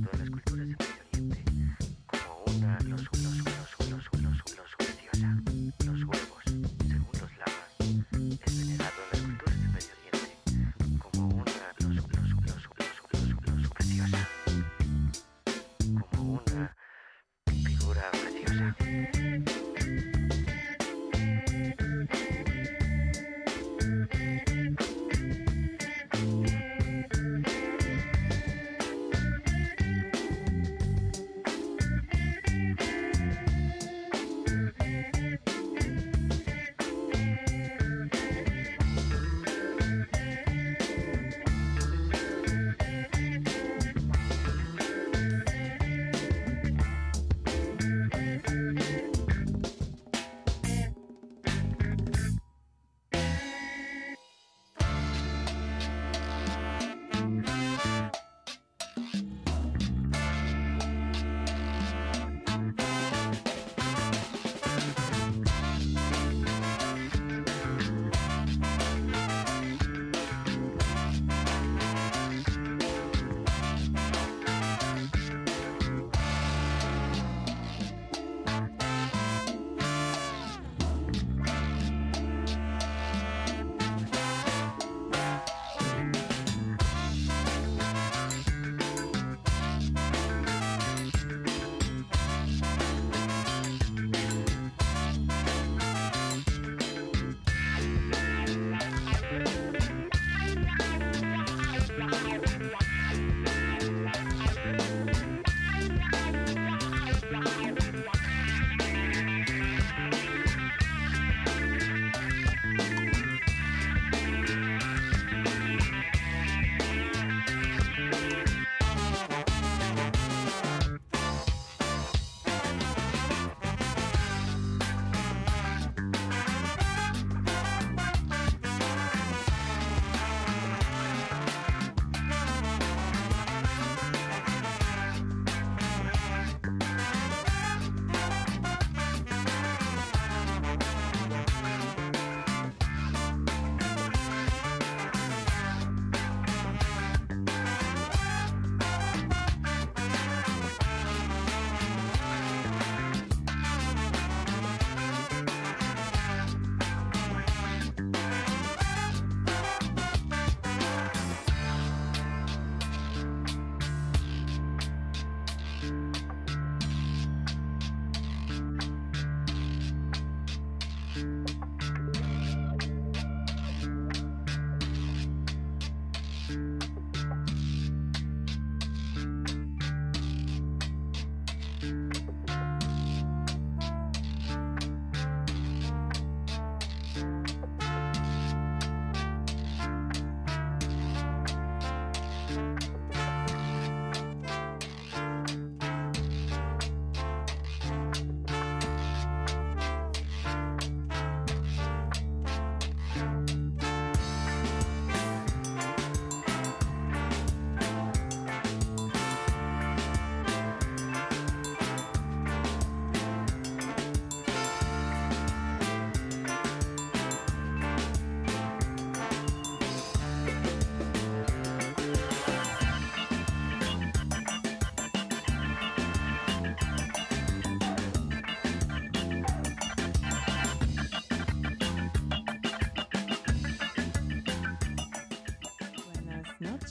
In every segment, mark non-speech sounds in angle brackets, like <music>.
venerado en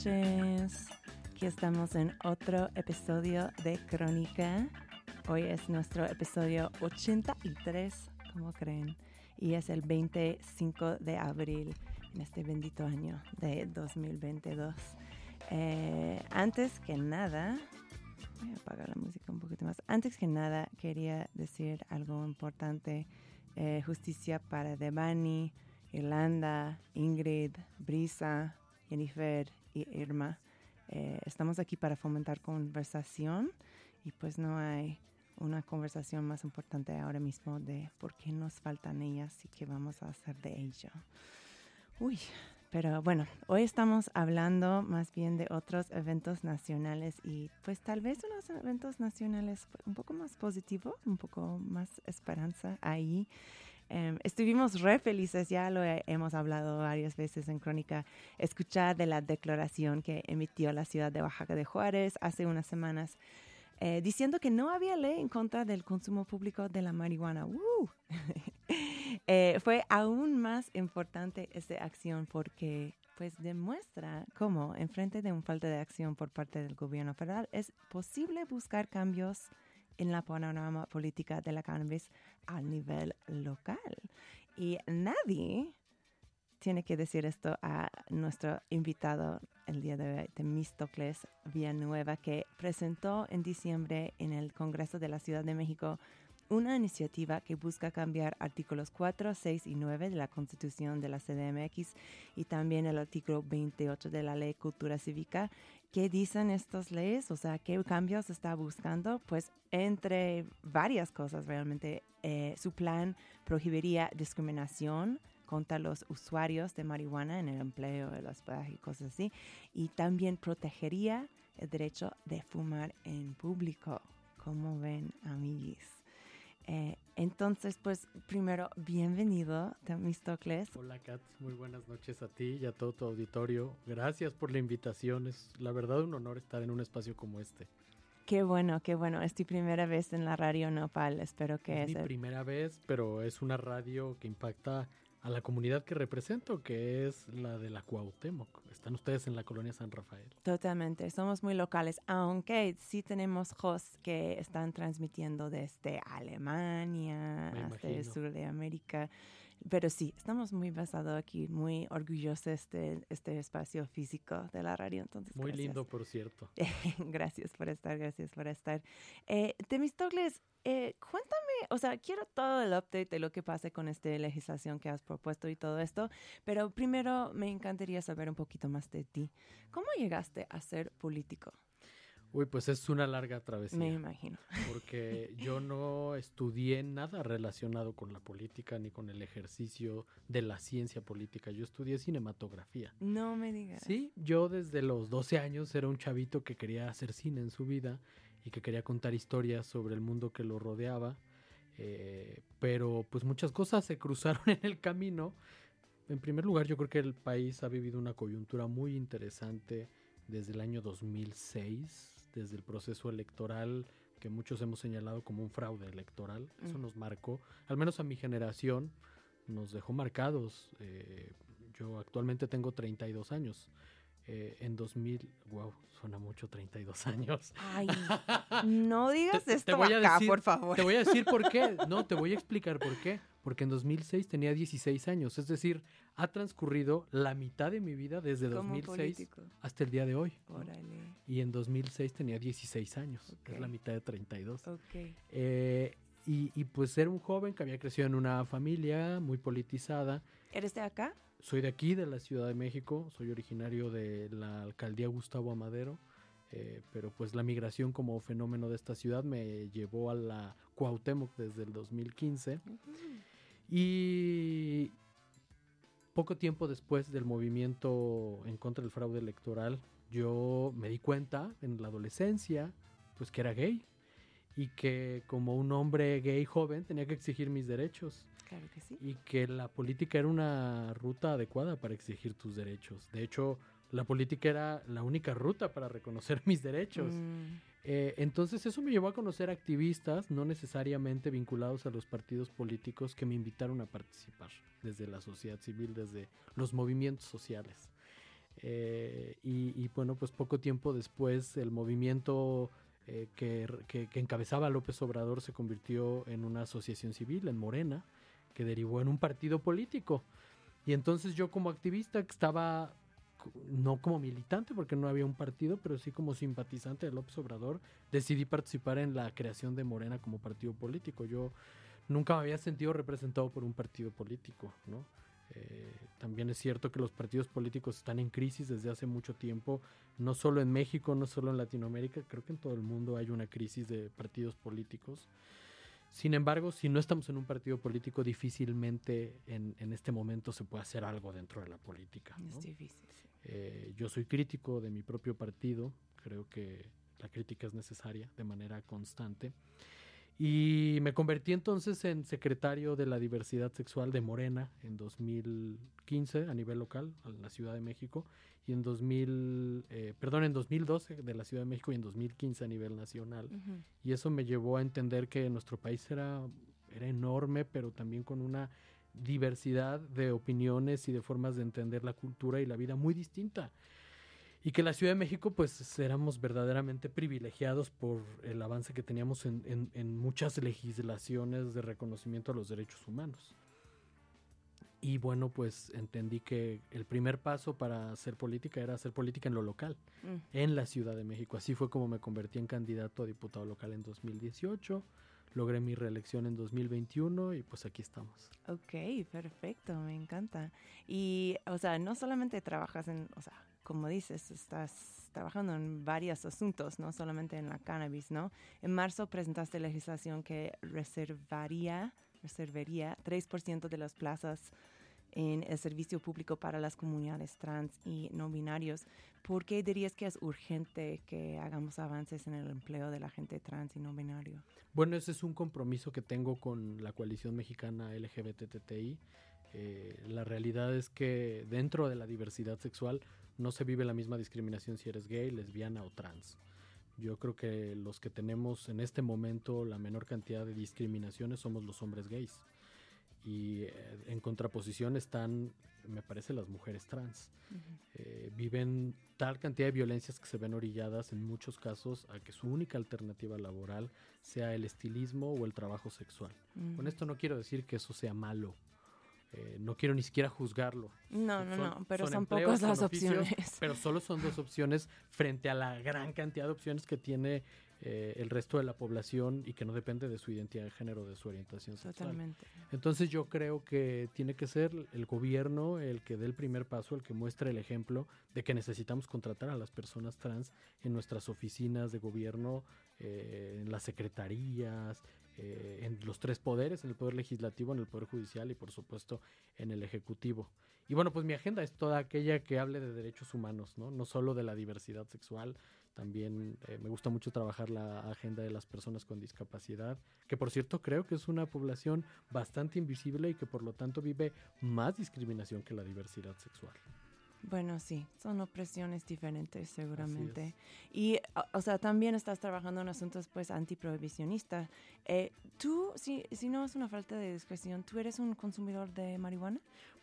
noches. Aquí estamos en otro episodio de Crónica. Hoy es nuestro episodio 83, como creen, y es el 25 de abril en este bendito año de 2022. Eh, antes que nada, voy a apagar la música un poquito más. Antes que nada, quería decir algo importante. Eh, justicia para Devani, Irlanda, Ingrid, Brisa, Jennifer y Irma. Eh, estamos aquí para fomentar conversación y pues no hay una conversación más importante ahora mismo de por qué nos faltan ellas y qué vamos a hacer de ello. Uy, pero bueno, hoy estamos hablando más bien de otros eventos nacionales y pues tal vez unos eventos nacionales un poco más positivos, un poco más esperanza ahí. Em, estuvimos re felices, ya lo he- hemos hablado varias veces en Crónica, escuchar de la declaración que emitió la ciudad de Oaxaca de Juárez hace unas semanas, eh, diciendo que no había ley en contra del consumo público de la marihuana. ¡Woo! <laughs> Eh, fue aún más importante esta acción porque pues demuestra cómo en frente de una falta de acción por parte del gobierno federal es posible buscar cambios en la panorama política de la cannabis a nivel local. Y nadie tiene que decir esto a nuestro invitado el día de hoy, Temístocles Villanueva, que presentó en diciembre en el Congreso de la Ciudad de México una iniciativa que busca cambiar artículos 4, 6 y 9 de la Constitución de la CDMX y también el artículo 28 de la Ley Cultura Cívica. ¿Qué dicen estas leyes? O sea, ¿qué cambios está buscando? Pues entre varias cosas realmente. eh, su plan prohibiría discriminación contra los usuarios de marihuana en el empleo, el hospedaje y cosas así. Y también protegería el derecho de fumar en público. Como ven, amiguis. Eh, entonces, pues primero, bienvenido, Temístocles. Hola Kat, muy buenas noches a ti y a todo tu auditorio. Gracias por la invitación. Es la verdad un honor estar en un espacio como este. Qué bueno, qué bueno. Es tu primera vez en la radio Nopal. Espero que es mi es el- primera vez, pero es una radio que impacta a la comunidad que represento, que es la de la Cuauhtémoc. Están ustedes en la colonia San Rafael. Totalmente, somos muy locales, aunque sí tenemos hosts que están transmitiendo desde Alemania Me hasta el sur de América. Pero sí, estamos muy basados aquí, muy orgullosos de este espacio físico de la radio. Entonces, Muy gracias. lindo, por cierto. <laughs> gracias por estar, gracias por estar. Eh, Temistocles, eh, cuéntame, o sea, quiero todo el update de lo que pasa con esta legislación que has propuesto y todo esto, pero primero me encantaría saber un poquito más de ti. ¿Cómo llegaste a ser político? Uy, pues es una larga travesía. Me imagino. <laughs> porque yo no estudié nada relacionado con la política ni con el ejercicio de la ciencia política. Yo estudié cinematografía. No me digas. Sí, yo desde los 12 años era un chavito que quería hacer cine en su vida y que quería contar historias sobre el mundo que lo rodeaba. eh, pero pues muchas cosas se cruzaron <laughs> en el camino. En primer lugar, yo creo que el país ha vivido una coyuntura muy interesante desde el año 2006, desde el proceso electoral que muchos hemos señalado como un fraude electoral. Eso Mm. nos marcó, al menos a mi generación, nos dejó marcados. Eh, yo actualmente tengo 32 años. Eh, en 2000, wow, suena mucho 32 años. Ay, <laughs> no digas Te- te esto voy a acá, decir- por favor. Te voy a decir por qué. <laughs> No, te voy a explicar por qué. Porque en 2006 tenía 16 años. Es decir, ha transcurrido la mitad de mi vida desde Como 2006 político. hasta el día de hoy. ¿no? Órale. Y en 2006 tenía 16 años, que es la mitad de 32. Ok. Eh, y, y pues era un joven que había crecido en una familia muy politizada. ¿Eres de acá? Soy de aquí, de la Ciudad de México, soy originario de la alcaldía Gustavo Amadero, eh, pero pues la migración como fenómeno de esta ciudad me llevó a la Cuauhtémoc desde el 2015 y poco tiempo después del movimiento en contra del fraude electoral, yo me di cuenta en la adolescencia pues que era gay y que como un hombre gay joven tenía que exigir mis derechos Claro que sí. y que la política era una ruta adecuada para exigir tus derechos. De hecho, la política era la única ruta para reconocer <laughs> mis derechos. Mm, Eh, entonces eso me llevó a conocer activistas, no necesariamente vinculados a los partidos políticos, que me invitaron a participar desde la sociedad civil, desde los movimientos sociales. Eh, y, y, bueno, pues poco tiempo después el movimiento eh, que, que- que encabezaba López Obrador se convirtió en una asociación civil, en Morena, que derivó en un partido político. Y entonces yo como activista estaba no como militante porque no había un partido, pero sí como simpatizante de López Obrador, decidí participar en la creación de Morena como partido político. Yo nunca me había sentido representado por un partido político, ¿no? Eh, también es cierto que los partidos políticos están en crisis desde hace mucho tiempo, no solo en México, no solo en Latinoamérica, creo que en todo el mundo hay una crisis de partidos políticos. Sin embargo, si no estamos en un partido político, difícilmente en, en este momento se puede hacer algo dentro de la política. ¿no? Es difícil, sí. Eh, yo soy crítico de mi propio partido, creo que la crítica es necesaria de manera constante. Y me convertí entonces en secretario de la diversidad sexual de Morena en 2015 a nivel local, en la Ciudad de México, y en 2000, eh, perdón, en 2012 de la Ciudad de México y en 2015 a nivel nacional. Ujú. Y eso me llevó a entender que nuestro país era, era enorme, pero también con una diversidad de opiniones y de formas de entender la cultura y la vida muy distinta. Y que la Ciudad de México, pues éramos verdaderamente privilegiados por el avance que teníamos en, en- en muchas legislaciones de reconocimiento a los derechos humanos. Y bueno, pues entendí que el primer paso para hacer política era hacer política en lo local Mm. en la Ciudad de México. Así fue como me convertí en candidato a diputado local en 2018. Logré mi reelección en 2021 y pues aquí estamos. Ok, perfecto, me encanta. Y, o sea, no solamente trabajas en, o sea, como dices, estás trabajando en varios asuntos, no solamente en la cannabis, ¿no? En marzo presentaste legislación que reservaría, reservaría 3% de las plazas en el servicio público para las comunidades trans y no binarios. ¿Por qué dirías que es urgente que hagamos avances en el empleo de la gente trans y no binario? Bueno, ese es un compromiso que tengo con la coalición mexicana LGBTTI. Eh, la realidad es que dentro de la diversidad sexual no se vive la misma discriminación si eres gay, lesbiana o trans. Yo creo que los que tenemos en este momento la menor cantidad de discriminaciones somos los hombres gays. Y eh, en contraposición están, me parece, las mujeres trans. Eh, viven tal cantidad de violencias que se ven orilladas en muchos casos a que su única alternativa laboral sea el estilismo o el trabajo sexual. Con esto no quiero decir que eso sea malo. Eh, no quiero ni siquiera juzgarlo. No, no, Son- no, pero son, empleos, pocas son las oficios, opciones. Pero solo son dos opciones frente a la gran cantidad de opciones que tiene eh, el resto de la población y que no depende de su identidad de género de su orientación sexual. Totalmente. Entonces yo creo que tiene que ser el gobierno el que dé el primer paso, el que muestre el ejemplo de que necesitamos contratar a las personas trans en nuestras oficinas de gobierno, eh, en las secretarías, eh, en los tres poderes, en el poder legislativo, en el poder judicial y por supuesto en el ejecutivo. Y bueno, pues mi agenda es toda aquella que hable de derechos humanos, ¿no? No solo de la diversidad sexual, también eh, me gusta mucho trabajar la agenda de las personas con discapacidad, que por cierto creo que es una población bastante invisible y que por lo tanto vive más discriminación que la diversidad sexual. Bueno, sí, son opresiones diferentes seguramente. Y, o- sea, también estás trabajando en asuntos pues antiprohibicionistas. Eh, tú, si, si no es una falta de discreción, ¿tú eres un consumidor de marihuana?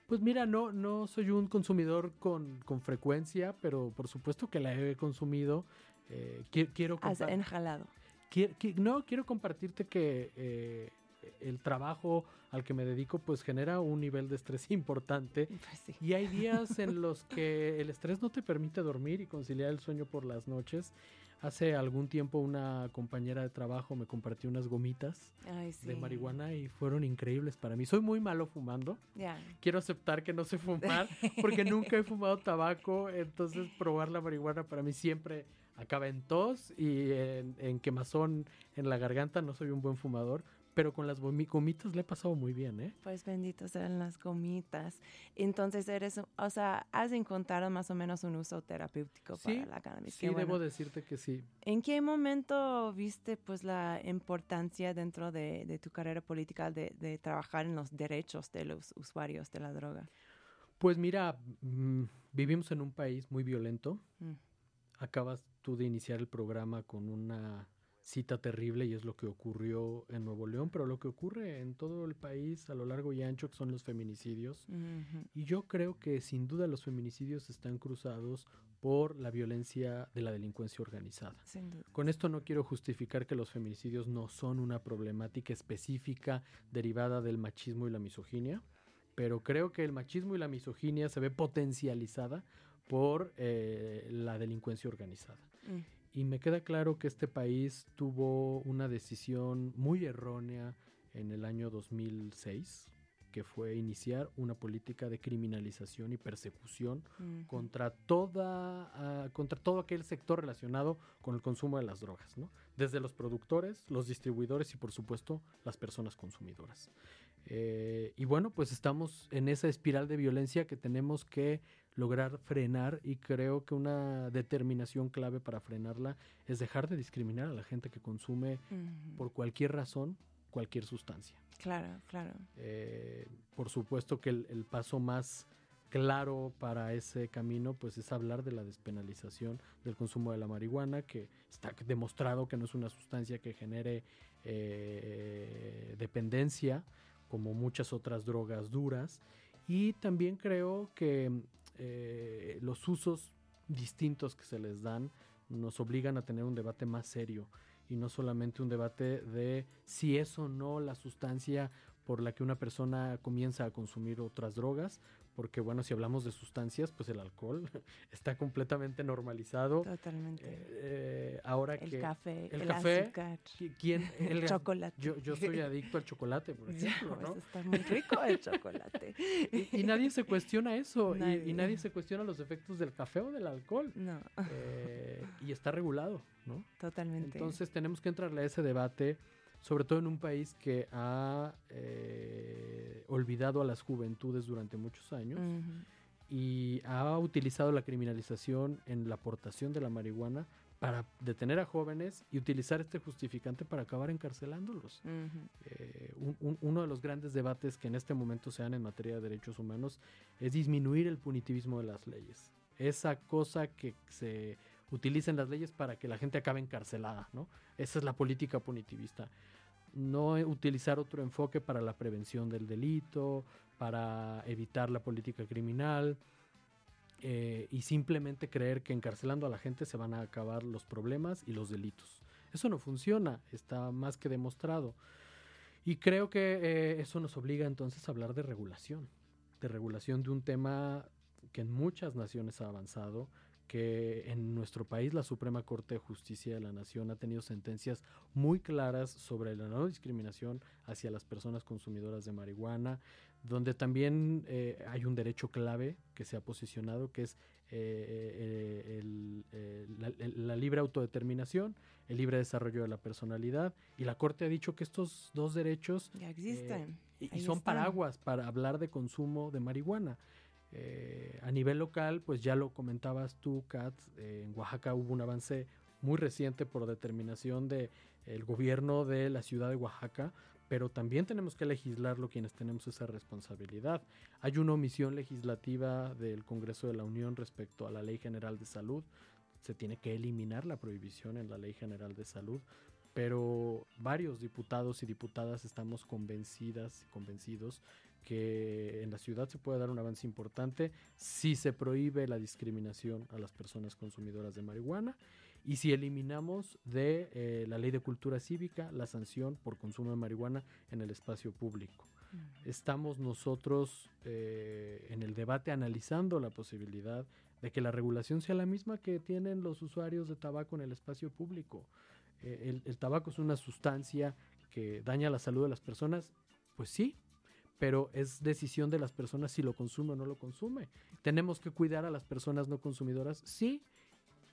Pues mira, no, no soy un consumidor con, con frecuencia, pero por supuesto que la he consumido. Eh, qui- quiero Has compa- enjalado. No, quiero compartirte que eh, el trabajo al que me dedico pues genera un nivel de estrés <laughs> importante Pues sí. y hay días en <laughs> los que el estrés no te permite dormir y conciliar el sueño por las noches. Hace algún tiempo una compañera de trabajo me compartió unas gomitas Ay, sí. de marihuana y fueron increíbles para mí. Soy muy malo fumando. Ya. Quiero aceptar que no sé fumar <laughs> porque nunca he fumado tabaco, entonces probar la marihuana para mí siempre acaba en tos y en, en quemazón en la garganta. No soy un buen fumador, pero con las gomi- gomitas le he pasado muy bien, ¿eh? Pues benditos sean las gomitas. Entonces eres, o sea, has encontrado más o menos un uso terapéutico Sí, para la cannabis. Sí, bueno. debo decirte que sí. ¿En qué momento viste pues la importancia dentro de, de tu carrera política de, de trabajar en los derechos de los usuarios de la droga? Pues mira, mm, vivimos en un país muy violento. Mm. Acabas tú de iniciar el programa con una cita terrible y es lo que ocurrió en Nuevo León, pero lo que ocurre en todo el país a lo largo y ancho son los feminicidios. Y yo creo que sin duda los feminicidios están cruzados por la violencia de la delincuencia organizada. Sin duda. Con esto no quiero justificar que los feminicidios no son una problemática específica derivada del machismo y la misoginia, pero creo que el machismo y la misoginia se ve potencializada por eh, la delincuencia organizada. Y me queda claro que este país tuvo una decisión muy errónea en el año 2006, que fue iniciar una política de criminalización y persecución contra toda ah, contra todo aquel sector relacionado con el consumo de las drogas, ¿no? Desde los productores, los distribuidores y por supuesto las personas consumidoras. Eh, y bueno, pues estamos en esa espiral de violencia que tenemos que lograr frenar y creo que una determinación clave para frenarla es dejar de discriminar a la gente que consume por cualquier razón cualquier sustancia. Claro, claro. Eh, por supuesto que el, el paso más claro para ese camino pues es hablar de la despenalización del consumo de la marihuana que está demostrado que no es una sustancia que genere eh, dependencia como muchas otras drogas duras. Y también creo que eh, los usos distintos que se les dan nos obligan a tener un debate más serio. Y no solamente un debate de si es o no la sustancia por la que una persona comienza a consumir otras drogas, porque bueno, si hablamos de sustancias, pues el alcohol <laughs> está completamente normalizado. Totalmente. Eh, ahora el que café, el el, café, azúcar, ¿qui- ¿quién? el, chocolate. Yo, yo soy <laughs> adicto al chocolate, por ejemplo, ¿no? Pues está muy rico el <laughs> chocolate. Y, y nadie se cuestiona eso, y- nadie se cuestiona los efectos del café o del alcohol. No, Eh, y está regulado, ¿no? totalmente. Entonces tenemos que entrarle a ese debate, sobre todo en un país que ha eh, olvidado a las juventudes durante muchos años y ha utilizado la criminalización en la aportación de la marihuana para detener a jóvenes y utilizar este justificante para acabar encarcelándolos. Eh, un- un- uno de los grandes debates que en este momento se dan en materia de derechos humanos es disminuir el punitivismo de las leyes. Esa cosa que se utiliza en las leyes para que la gente acabe encarcelada, ¿no? Esa es la política punitivista. No utilizar otro enfoque para la prevención del delito, para evitar la política criminal eh, y simplemente creer que encarcelando a la gente se van a acabar los problemas y los delitos. Eso no funciona, está más que demostrado. Y creo que eh, eso nos obliga entonces a hablar de regulación, de regulación de un tema que en muchas naciones ha avanzado, que en nuestro país la Suprema Corte de Justicia de la Nación ha tenido sentencias muy claras sobre la no discriminación hacia las personas consumidoras de marihuana, donde también eh, hay un derecho clave que se ha posicionado, que es eh, eh, el- eh, la, el- la libre autodeterminación, el libre desarrollo de la personalidad, y la Corte ha dicho que estos dos derechos Ya existen. y, son están. paraguas para hablar de consumo de marihuana. Eh, a nivel local, pues ya lo comentabas tú, Kat, eh, en Oaxaca hubo un avance muy reciente por determinación del el gobierno de la ciudad de Oaxaca, pero también tenemos que legislarlo quienes tenemos esa responsabilidad. Hay una omisión legislativa del Congreso de la Unión respecto a la Ley General de Salud. Se tiene que eliminar la prohibición en la Ley General de Salud, pero varios diputados y diputadas estamos convencidas y convencidos que en la ciudad se puede dar un avance importante si se prohíbe la discriminación a las personas consumidoras de marihuana y si eliminamos de eh, la ley de cultura cívica la sanción por consumo de marihuana en el espacio público. Estamos nosotros eh, en el debate analizando la posibilidad de que la regulación sea la misma que tienen los usuarios de tabaco en el espacio público. Eh, el, el tabaco es una sustancia que daña la salud de las personas, pues sí, pero es decisión de las personas si lo consume o no lo consume. Tenemos que cuidar a las personas no consumidoras, sí.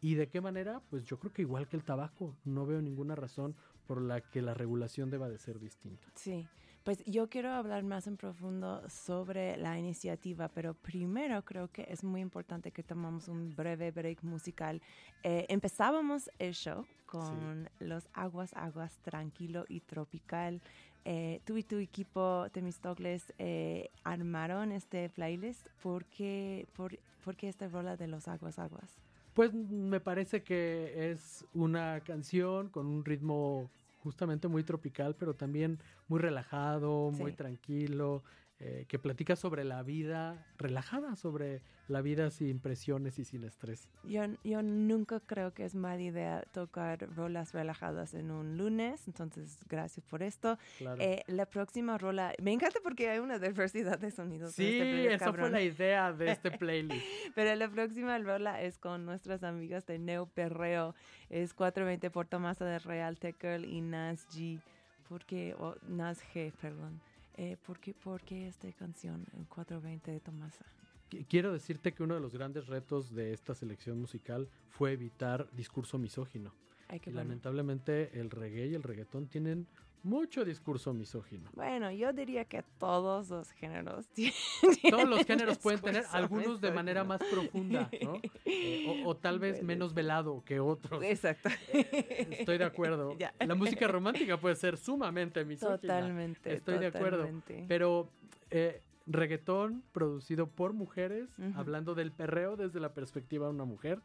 ¿Y de qué manera? Pues yo creo que igual que el tabaco, no veo ninguna razón por la que la regulación deba de ser distinta. Sí, pues yo quiero hablar más en profundo sobre la iniciativa, pero primero creo que es muy importante que tomamos un breve break musical. Eh, empezábamos el show con los Aguas Aguas Tranquilo y Tropical. Eh, tú y tu equipo Temistocles eh, armaron este playlist. ¿Por qué, por, por qué esta rola de los Aguas Aguas? Pues me parece que es una canción con un ritmo justamente muy tropical, pero también muy relajado, muy tranquilo, eh, que platica sobre la vida relajada, sobre la vida sin presiones y sin estrés. Yo, yo nunca creo que es mala idea tocar rolas relajadas en un lunes, entonces gracias por esto. Claro. Eh, la próxima rola, me encanta porque hay una diversidad de sonidos. en sí, este playlist, esa fue la idea de este <laughs> playlist. Pero la próxima rola es con nuestras amigas de Neo Perreo. Es 420 por Tomasa de Real Tekel y Nas G. ¿Por qué? O Nas G, perdón. Eh, ¿por, qué, ¿Por qué esta canción, el 420 de Tomasa? Qu- Quiero decirte que uno de los grandes retos de esta selección musical fue evitar discurso misógino. Ay, Y bueno. lamentablemente el reggae y el reggaetón tienen mucho discurso misógino. Bueno, yo diría que todos los géneros tienen <laughs> Todos los géneros pueden tener, algunos de manera más profunda, ¿no? <laughs> Eh, o, o tal vez menos velado que otros. Exacto. Estoy de acuerdo. <laughs> Ya. La música romántica puede ser sumamente misógina. Totalmente. Estoy de acuerdo. Pero eh, reggaetón producido por mujeres, hablando del perreo desde la perspectiva de una mujer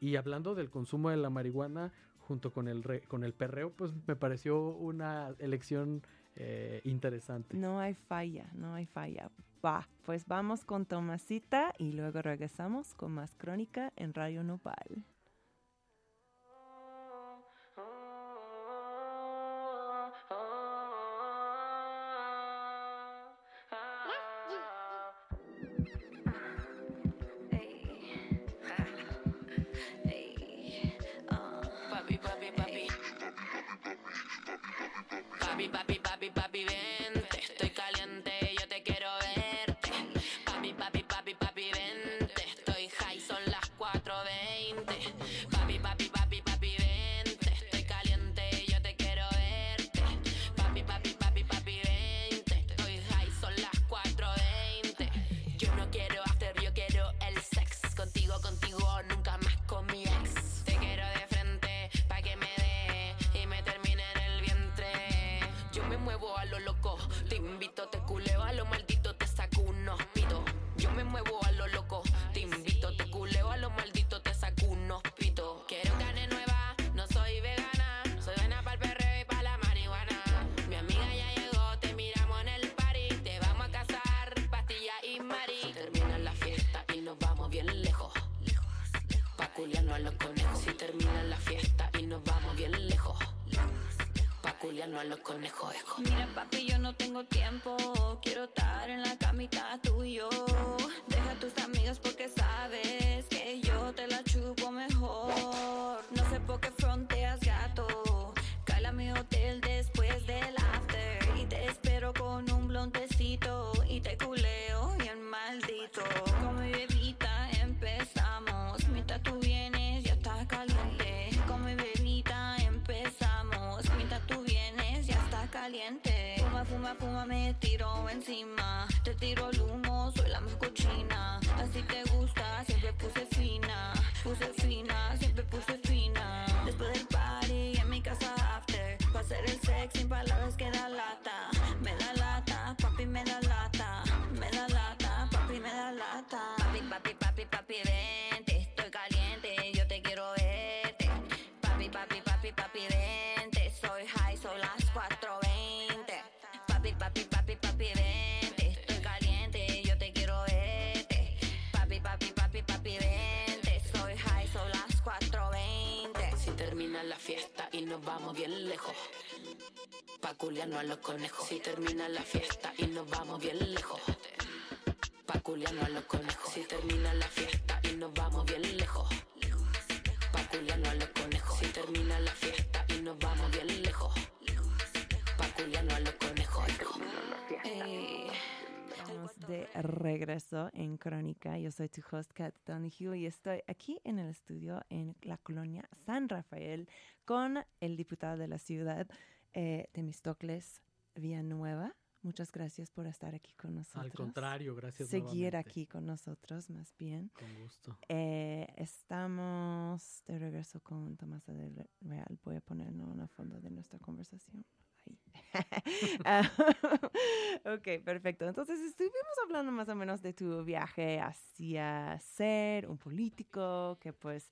y hablando del consumo de la marihuana junto con el, re- con el perreo, pues me pareció una elección eh, interesante. No hay falla, no hay falla. Va, pues vamos con Tomasita y luego regresamos con más crónica en Radio Nopal. Papi, papi, papi, papi, y nos vamos bien lejos. Pa' culiarnos a los conejos. Si termina la fiesta y nos vamos bien lejos. Pa' culiarnos a los conejos. Si termina la fiesta y nos vamos bien lejos. Pa' culiarnos a los conejos. Si termina la fiesta y nos vamos bien lejos. Pa' culiarnos a los conejos. Regreso en Crónica. Yo soy tu host, Kat Donahue, y estoy aquí en el estudio en la colonia San Rafael con el diputado de la ciudad, eh, Temistocles Villanueva. Muchas gracias por estar aquí con nosotros. Al contrario, gracias. Seguir nuevamente. aquí con nosotros, más bien. Con gusto. Eh, estamos de regreso con Tomasa del Real. Voy a ponerlo en fondo de nuestra conversación. Ahí. <laughs> Ah, <laughs> ok, perfecto. Entonces estuvimos hablando más o menos de tu viaje hacia ser un político que pues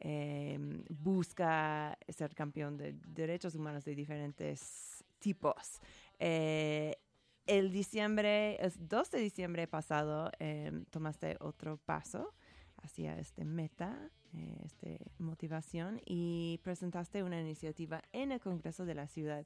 eh, busca ser campeón de derechos humanos de diferentes tipos. Eh, el diciembre, el 2 de diciembre pasado, eh, tomaste otro paso hacia este meta, eh, este motivación y presentaste una iniciativa en el Congreso de la Ciudad,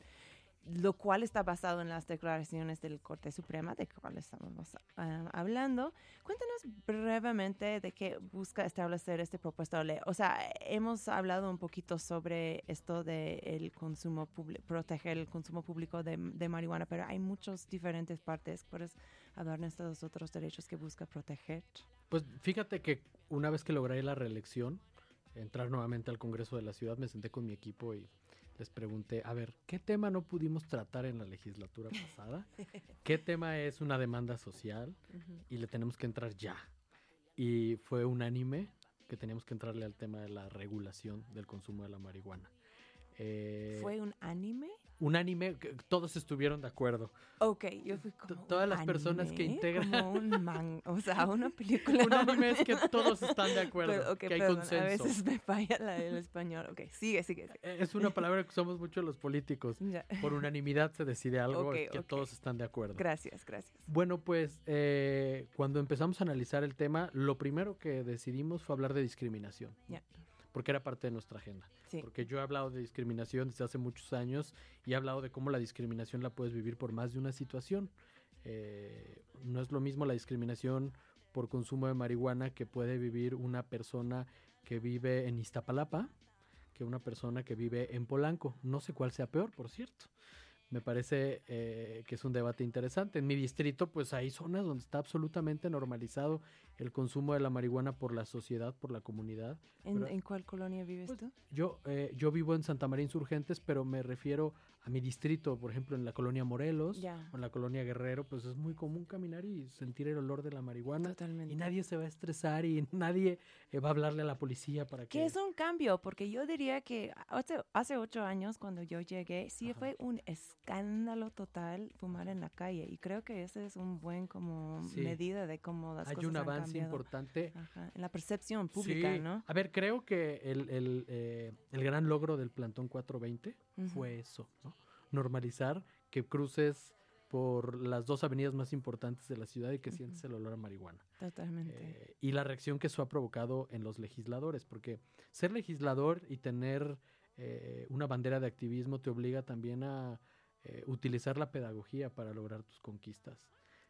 lo cual está basado en las declaraciones del Corte Suprema, de cuál estamos ah, hablando. Cuéntanos brevemente de qué busca establecer este propuesto de ley. O sea, hemos hablado un poquito sobre esto de el consumo proteger el consumo público de, de marihuana, pero hay muchas diferentes partes. ¿Puedes hablarnos de los otros derechos que busca proteger? Pues fíjate que una vez que logré la reelección, entrar nuevamente al Congreso de la Ciudad, me senté con mi equipo y les pregunté, a ver, ¿qué tema no pudimos tratar en la legislatura pasada? <laughs> ¿Qué tema es una demanda social? Y le tenemos que entrar ya. Y fue unánime que teníamos que entrarle al tema de la regulación del consumo de la marihuana. Eh, ¿Fue un anime? Unánime, todos estuvieron de acuerdo. Ok, yo fui como. todas ¿un las personas que anime? integran- Como un <laughs> man, o sea, una película. Unánime es que todos están de acuerdo, Pero, ok, que hay perdón, consenso. A veces me falla la- el español. Ok, sigue, sigue. sigue. Es una <laughs> palabra que usamos mucho los políticos. Ya. Por unanimidad se decide algo Ok, es que ok. todos están de acuerdo. Gracias, gracias. Bueno, pues eh, cuando empezamos a analizar el tema, lo primero que decidimos fue hablar de discriminación. Ya. Porque era parte de nuestra agenda. Sí. Porque yo he hablado de discriminación desde hace muchos años y he hablado de cómo la discriminación la puedes vivir por más de una situación. Eh, no es lo mismo la discriminación por consumo de marihuana que puede vivir una persona que vive en Iztapalapa que una persona que vive en Polanco. No sé cuál sea peor, por cierto. Me parece eh, que es un debate interesante. En mi distrito, pues hay zonas donde está absolutamente normalizado el consumo de la marihuana por la sociedad, por la comunidad. ¿En, en cuál colonia vives Pues, tú? Yo, eh, yo vivo en Santa María Insurgentes, pero me refiero a mi distrito, por ejemplo, en la colonia Morelos Ya. o en la colonia Guerrero, pues es muy común caminar y sentir el olor de la marihuana. Totalmente. Y nadie se va a estresar y <laughs> nadie eh, va a hablarle a la policía para que... Que es un cambio, porque yo diría que hace, hace ocho años cuando yo llegué, sí Ajá. fue un escándalo total fumar en la calle y creo que ese es un buen como Sí. medida de cómo las Hay cosas un han avance cambiado. importante. Ajá, en la percepción pública, Sí. ¿no? A ver, creo que el, el, eh, el gran logro del Plantón 420 Ujú. fue eso, ¿no? Normalizar que cruces por las dos avenidas más importantes de la ciudad y que sientes el olor a marihuana. Totalmente. Eh, y la reacción que eso ha provocado en los legisladores, porque ser legislador y tener eh, una bandera de activismo te obliga también a eh, utilizar la pedagogía para lograr tus conquistas.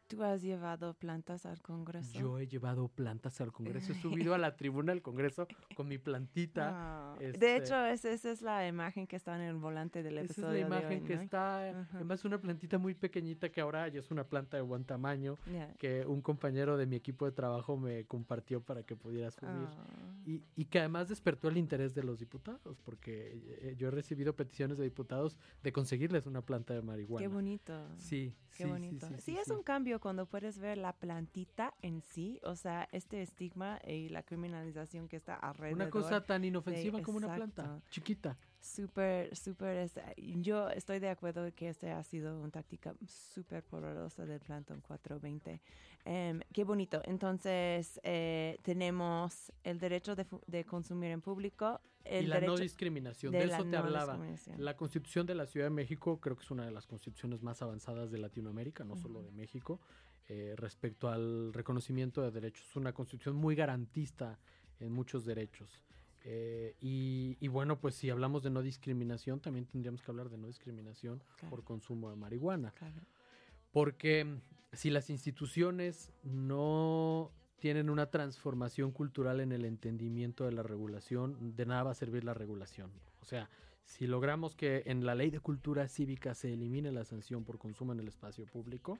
¿Tú has llevado plantas al Congreso? Yo he llevado plantas al Congreso, he subido a <laughs> la tribuna del Congreso con mi plantita. Ah, este- De hecho, es- esa es la imagen que está en el volante del Esa es episodio la de imagen hoy, que ¿no? está, Ajá. además una plantita muy pequeñita que ahora ya es una planta de buen tamaño, Ya. que un compañero de mi equipo de trabajo me compartió para que pudiera subir. Ah. Y, y que además despertó el interés de los diputados, porque eh, yo he recibido peticiones de diputados de conseguirles una planta de marihuana. Qué bonito. Sí, Qué sí, bonito. Sí, sí, sí, es un cambio cuando puedes ver la plantita en sí, o sea, este estigma y la criminalización que está alrededor. Una cosa tan inofensiva como una planta, chiquita. Súper, súper. es- Yo estoy de acuerdo que este ha sido una táctica súper poderosa del Plantón 420. Em, qué bonito. Entonces, eh, tenemos el derecho de, consumir en público, el y la no discriminación, de eso te no hablaba. La constitución de la Ciudad de México creo que es una de las constituciones más avanzadas de Latinoamérica, no solo de México, eh, respecto al reconocimiento de derechos. Es una constitución muy garantista en muchos derechos. Eh, y, y bueno, pues si hablamos de no discriminación, también tendríamos que hablar de no discriminación Claro. por consumo de marihuana. Claro. Porque mm, si las instituciones no tienen una transformación cultural en el entendimiento de la regulación, de nada va a servir la regulación. O sea, si logramos que en la ley de cultura cívica se elimine la sanción por consumo en el espacio público,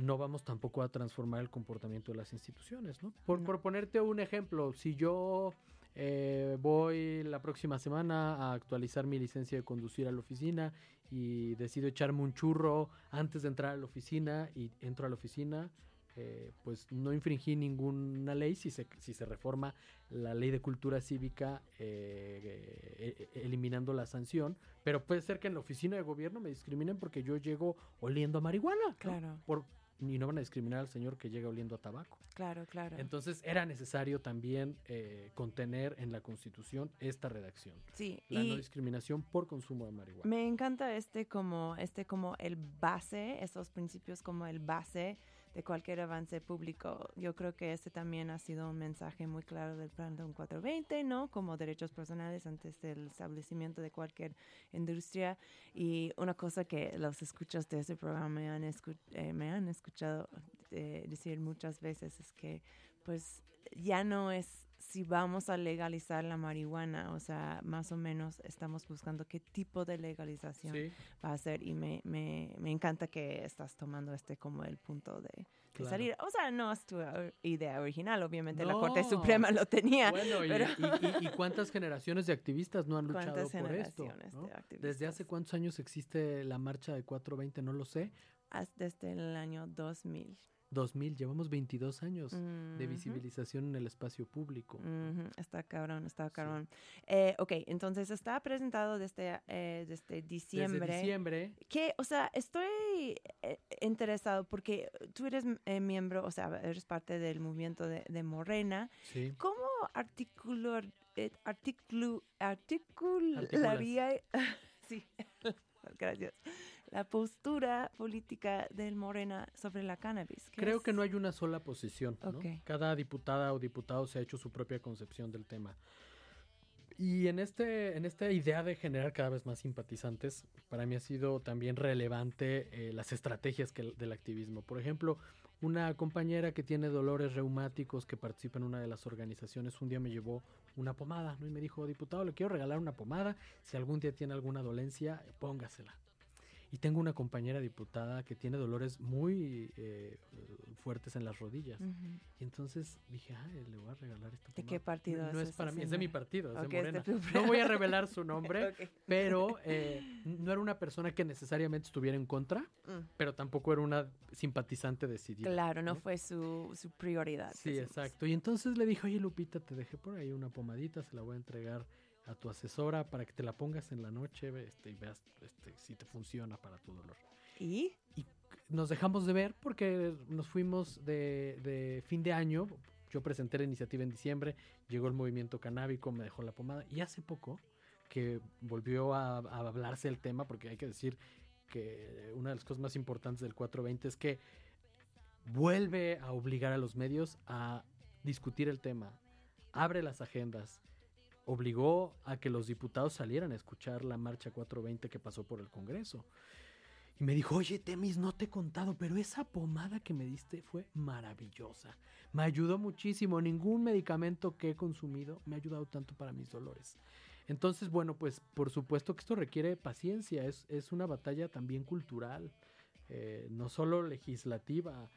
no vamos tampoco a transformar el comportamiento de las instituciones, ¿no? Por, No. por ponerte un ejemplo, si yo eh, voy la próxima semana a actualizar mi licencia de conducir a la oficina y decido echarme un churro antes de entrar a la oficina y entro a la oficina, eh, pues no infringí ninguna ley si se, si se reforma la ley de cultura cívica eh, eh, eh, eliminando la sanción, pero puede ser que en la oficina de gobierno me discriminen porque yo llego oliendo a marihuana. ¿no? Claro. Por, y no van a discriminar al señor que llega oliendo a tabaco. Claro, claro. Entonces era necesario también eh, contener en la Constitución esta redacción. sí, La no discriminación por consumo de marihuana. me encanta este como, este como el base, estos principios como el base de cualquier avance público. Yo creo que este también ha sido un mensaje muy claro del Plan 420, ¿no? Como derechos personales antes del establecimiento de cualquier industria. Y una cosa que los escuchas de ese programa me han, eh, escuchado eh, decir muchas veces es que pues ya no es si vamos a legalizar la marihuana, o sea, más o menos estamos buscando qué tipo de legalización Sí, va a ser y me, me, me encanta que estás tomando este como el punto de, de claro. salir. O sea, no es tu idea original, obviamente la Corte. Suprema lo tenía. Bueno, y, pero- y- y- y cuántas generaciones de activistas no han luchado ¿Cuántas por esto? ¿no? de ¿Desde hace cuántos años existe la marcha de 420? No lo sé. Desde el año 2000. 2000, llevamos 22 años de visibilización en el espacio público. Está cabrón, está cabrón. Eh, ok, entonces está presentado desde, eh, desde diciembre. Desde diciembre, Que, o sea, estoy eh, interesado porque tú eres eh, miembro, o sea, eres parte del movimiento de, de Morena. sí. ¿Cómo articular, eh, articulu- articularía, <laughs> sí, <laughs> gracias, la postura política del Morena sobre la cannabis? ¿Qué Creo es? que no hay una sola posición. ¿no? Ok. Cada diputada o diputado se ha hecho su propia concepción del tema. Y en, este, en esta idea de generar cada vez más simpatizantes, para mí ha sido también relevante eh, las estrategias que, del activismo. Por ejemplo, una compañera que tiene dolores reumáticos que participa en una de las organizaciones, un día me llevó una pomada ¿no? y me dijo, diputado, le quiero regalar una pomada, si algún día tiene alguna dolencia, póngasela. Y tengo una compañera diputada que tiene dolores muy eh, fuertes en las rodillas. Y entonces dije, ah, le voy a regalar esta ¿De pomada". qué partido No, no es para mí, es de mi señora? partido, es de es de Morena. No voy a <laughs> revelar su nombre, pero eh, no era una persona que necesariamente estuviera en contra, Mm. pero tampoco era una simpatizante decidida. Claro, no ¿no? fue su, su prioridad. Sí, decimos. exacto. Y entonces le dije, oye Lupita, te dejé por ahí una pomadita, se la voy a entregar a tu asesora para que te la pongas en la noche este, y veas este, si te funciona para tu dolor. ¿Y? Y nos dejamos de ver porque nos fuimos de, de fin de año. Yo presenté la iniciativa en diciembre, llegó el movimiento canábico, me dejó la pomada. Y hace poco que volvió a, a hablarse el tema, porque hay que decir que una de las cosas más importantes del 420 es que vuelve a obligar a los medios a discutir el tema, abre las agendas, obligó a que los diputados salieran a escuchar la marcha 420 que pasó por el Congreso. Y me dijo, oye, Temis, no te he contado, pero esa pomada que me diste fue maravillosa. Me ayudó muchísimo. Ningún medicamento que he consumido me ha ayudado tanto para mis dolores. Entonces, bueno, pues por supuesto que esto requiere paciencia. Es, es una batalla también cultural, eh, no solo legislativa.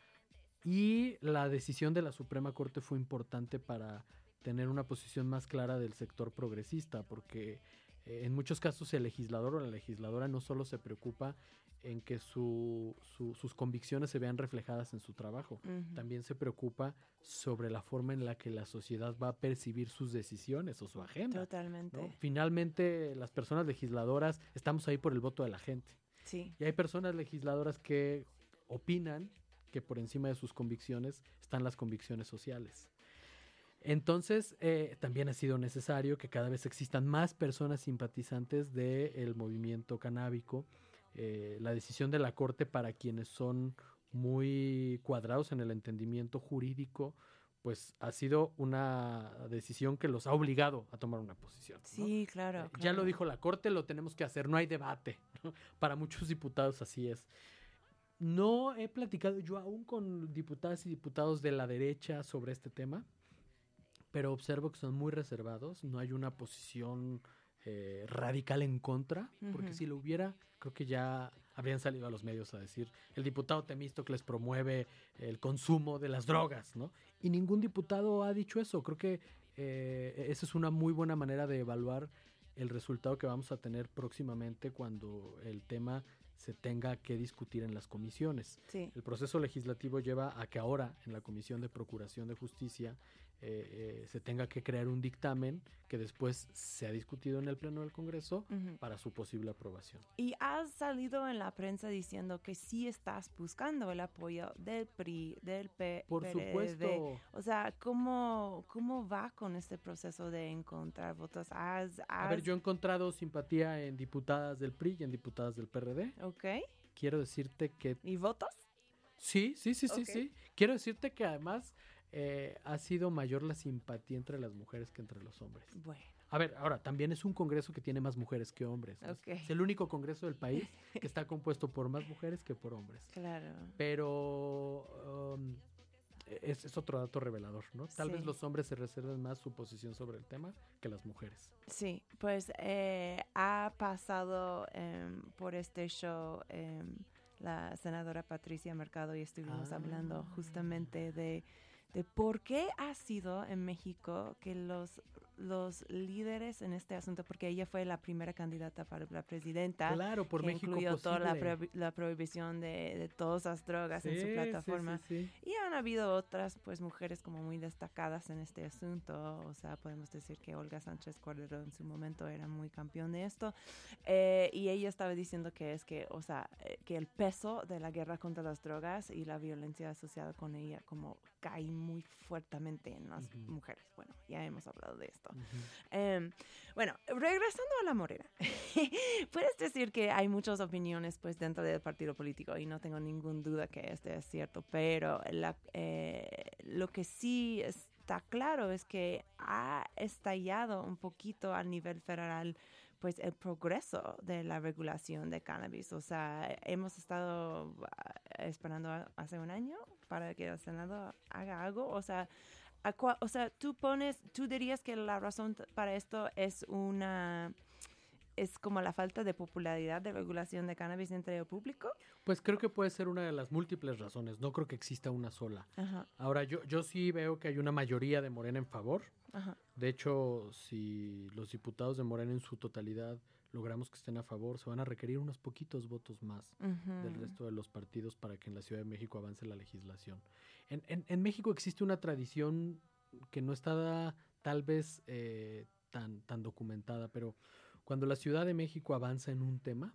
Y la decisión de la Suprema Corte fue importante para tener una posición más clara del sector progresista, porque eh, en muchos casos el legislador o la legisladora no solo se preocupa en que su- su- sus convicciones se vean reflejadas en su trabajo, también se preocupa sobre la forma en la que la sociedad va a percibir sus decisiones o su agenda. ¿no? Totalmente. Finalmente, las personas legisladoras estamos ahí por el voto de la gente. Sí. Y hay personas legisladoras que opinan que por encima de sus convicciones están las convicciones sociales. Entonces, eh, también ha sido necesario que cada vez existan más personas simpatizantes del movimiento canábico. Eh, la decisión de la Corte para quienes son muy cuadrados en el entendimiento jurídico, pues ha sido una decisión que los ha obligado a tomar una posición. ¿no? Sí, claro. Eh, Ya lo dijo la Corte, lo tenemos que hacer, no hay debate. ¿no? <laughs> Para muchos diputados así es. No he platicado yo aún con diputadas y diputados de la derecha sobre este tema, pero observo que son muy reservados, no hay una posición eh, radical en contra, porque si lo hubiera, creo que ya habrían salido a los medios a decir, el diputado Temístocles promueve el consumo de las drogas, ¿no? Y ningún diputado ha dicho eso, creo que eh, esa es una muy buena manera de evaluar el resultado que vamos a tener próximamente cuando el tema se tenga que discutir en las comisiones. Sí. El proceso legislativo lleva a que ahora en la Comisión de Procuración de Justicia eh, eh, se tenga que crear un dictamen que después se ha discutido en el Pleno del Congreso para su posible aprobación. Y has salido en la prensa diciendo que sí estás buscando el apoyo del PRI, del P Por PRD. supuesto, O sea, ¿cómo, ¿cómo va con este proceso de encontrar votos? ¿Has, a ver, yo he encontrado simpatía en diputadas del PRI y en diputadas del PRD. ¿Ok? Quiero decirte que ¿Y votos? Sí, sí, sí, sí, sí. Quiero decirte que además eh, ha sido mayor la simpatía entre las mujeres que entre los hombres. Bueno, A ver, ahora, también es un congreso que tiene más mujeres que hombres. ¿no? Es- el único congreso del país <laughs> que está compuesto por más mujeres que por hombres. claro. Pero um, es, es otro dato revelador, ¿no? Tal vez los hombres se reserven más su posición sobre el tema que las mujeres. Sí, pues eh, ha pasado em, por este show em, la senadora Patricia Mercado y estuvimos hablando Ah. justamente de, de por qué ha sido en México que los, los líderes en este asunto, porque ella fue la primera candidata para la presidenta, Claro, por que México incluyó toda la, posible. prohibi- la prohibición de, de todas las drogas en su plataforma. sí, sí. Y han habido otras pues mujeres como muy destacadas en este asunto. O sea, podemos decir que Olga Sánchez Cordero en su momento era muy campeón de esto. Eh, y ella estaba diciendo que es que, o sea, eh, que el peso de la guerra contra las drogas y la violencia asociada con ella como cae muy fuertemente en las Ujú. mujeres. Bueno, ya hemos hablado de esto. Ujú. Em, bueno, regresando a la morena, <laughs> puedes decir que hay muchas opiniones pues dentro del partido político y no tengo ninguna duda que este es cierto, pero la- eh, lo que sí está claro es que ha estallado un poquito a nivel federal pues el progreso de la regulación de cannabis. O sea, hemos estado ah, esperando hace un año para que el Senado haga algo. O sea, o sea, tú pones, tú dirías que la razón para esto es una, es como la falta de popularidad de regulación de cannabis entre el público. Pues creo que puede ser una de las múltiples razones. No creo que exista una sola. Ajá, Ahora, yo, yo sí veo que hay una mayoría de Morena en favor. ajá. De hecho, si los diputados de Morena en su totalidad logramos que estén a favor, se van a requerir unos poquitos votos más del ujú. resto de los partidos para que en la Ciudad de México avance la legislación. En, en- en México existe una tradición que no está tal vez eh, tan, tan documentada, pero cuando la Ciudad de México avanza en un tema,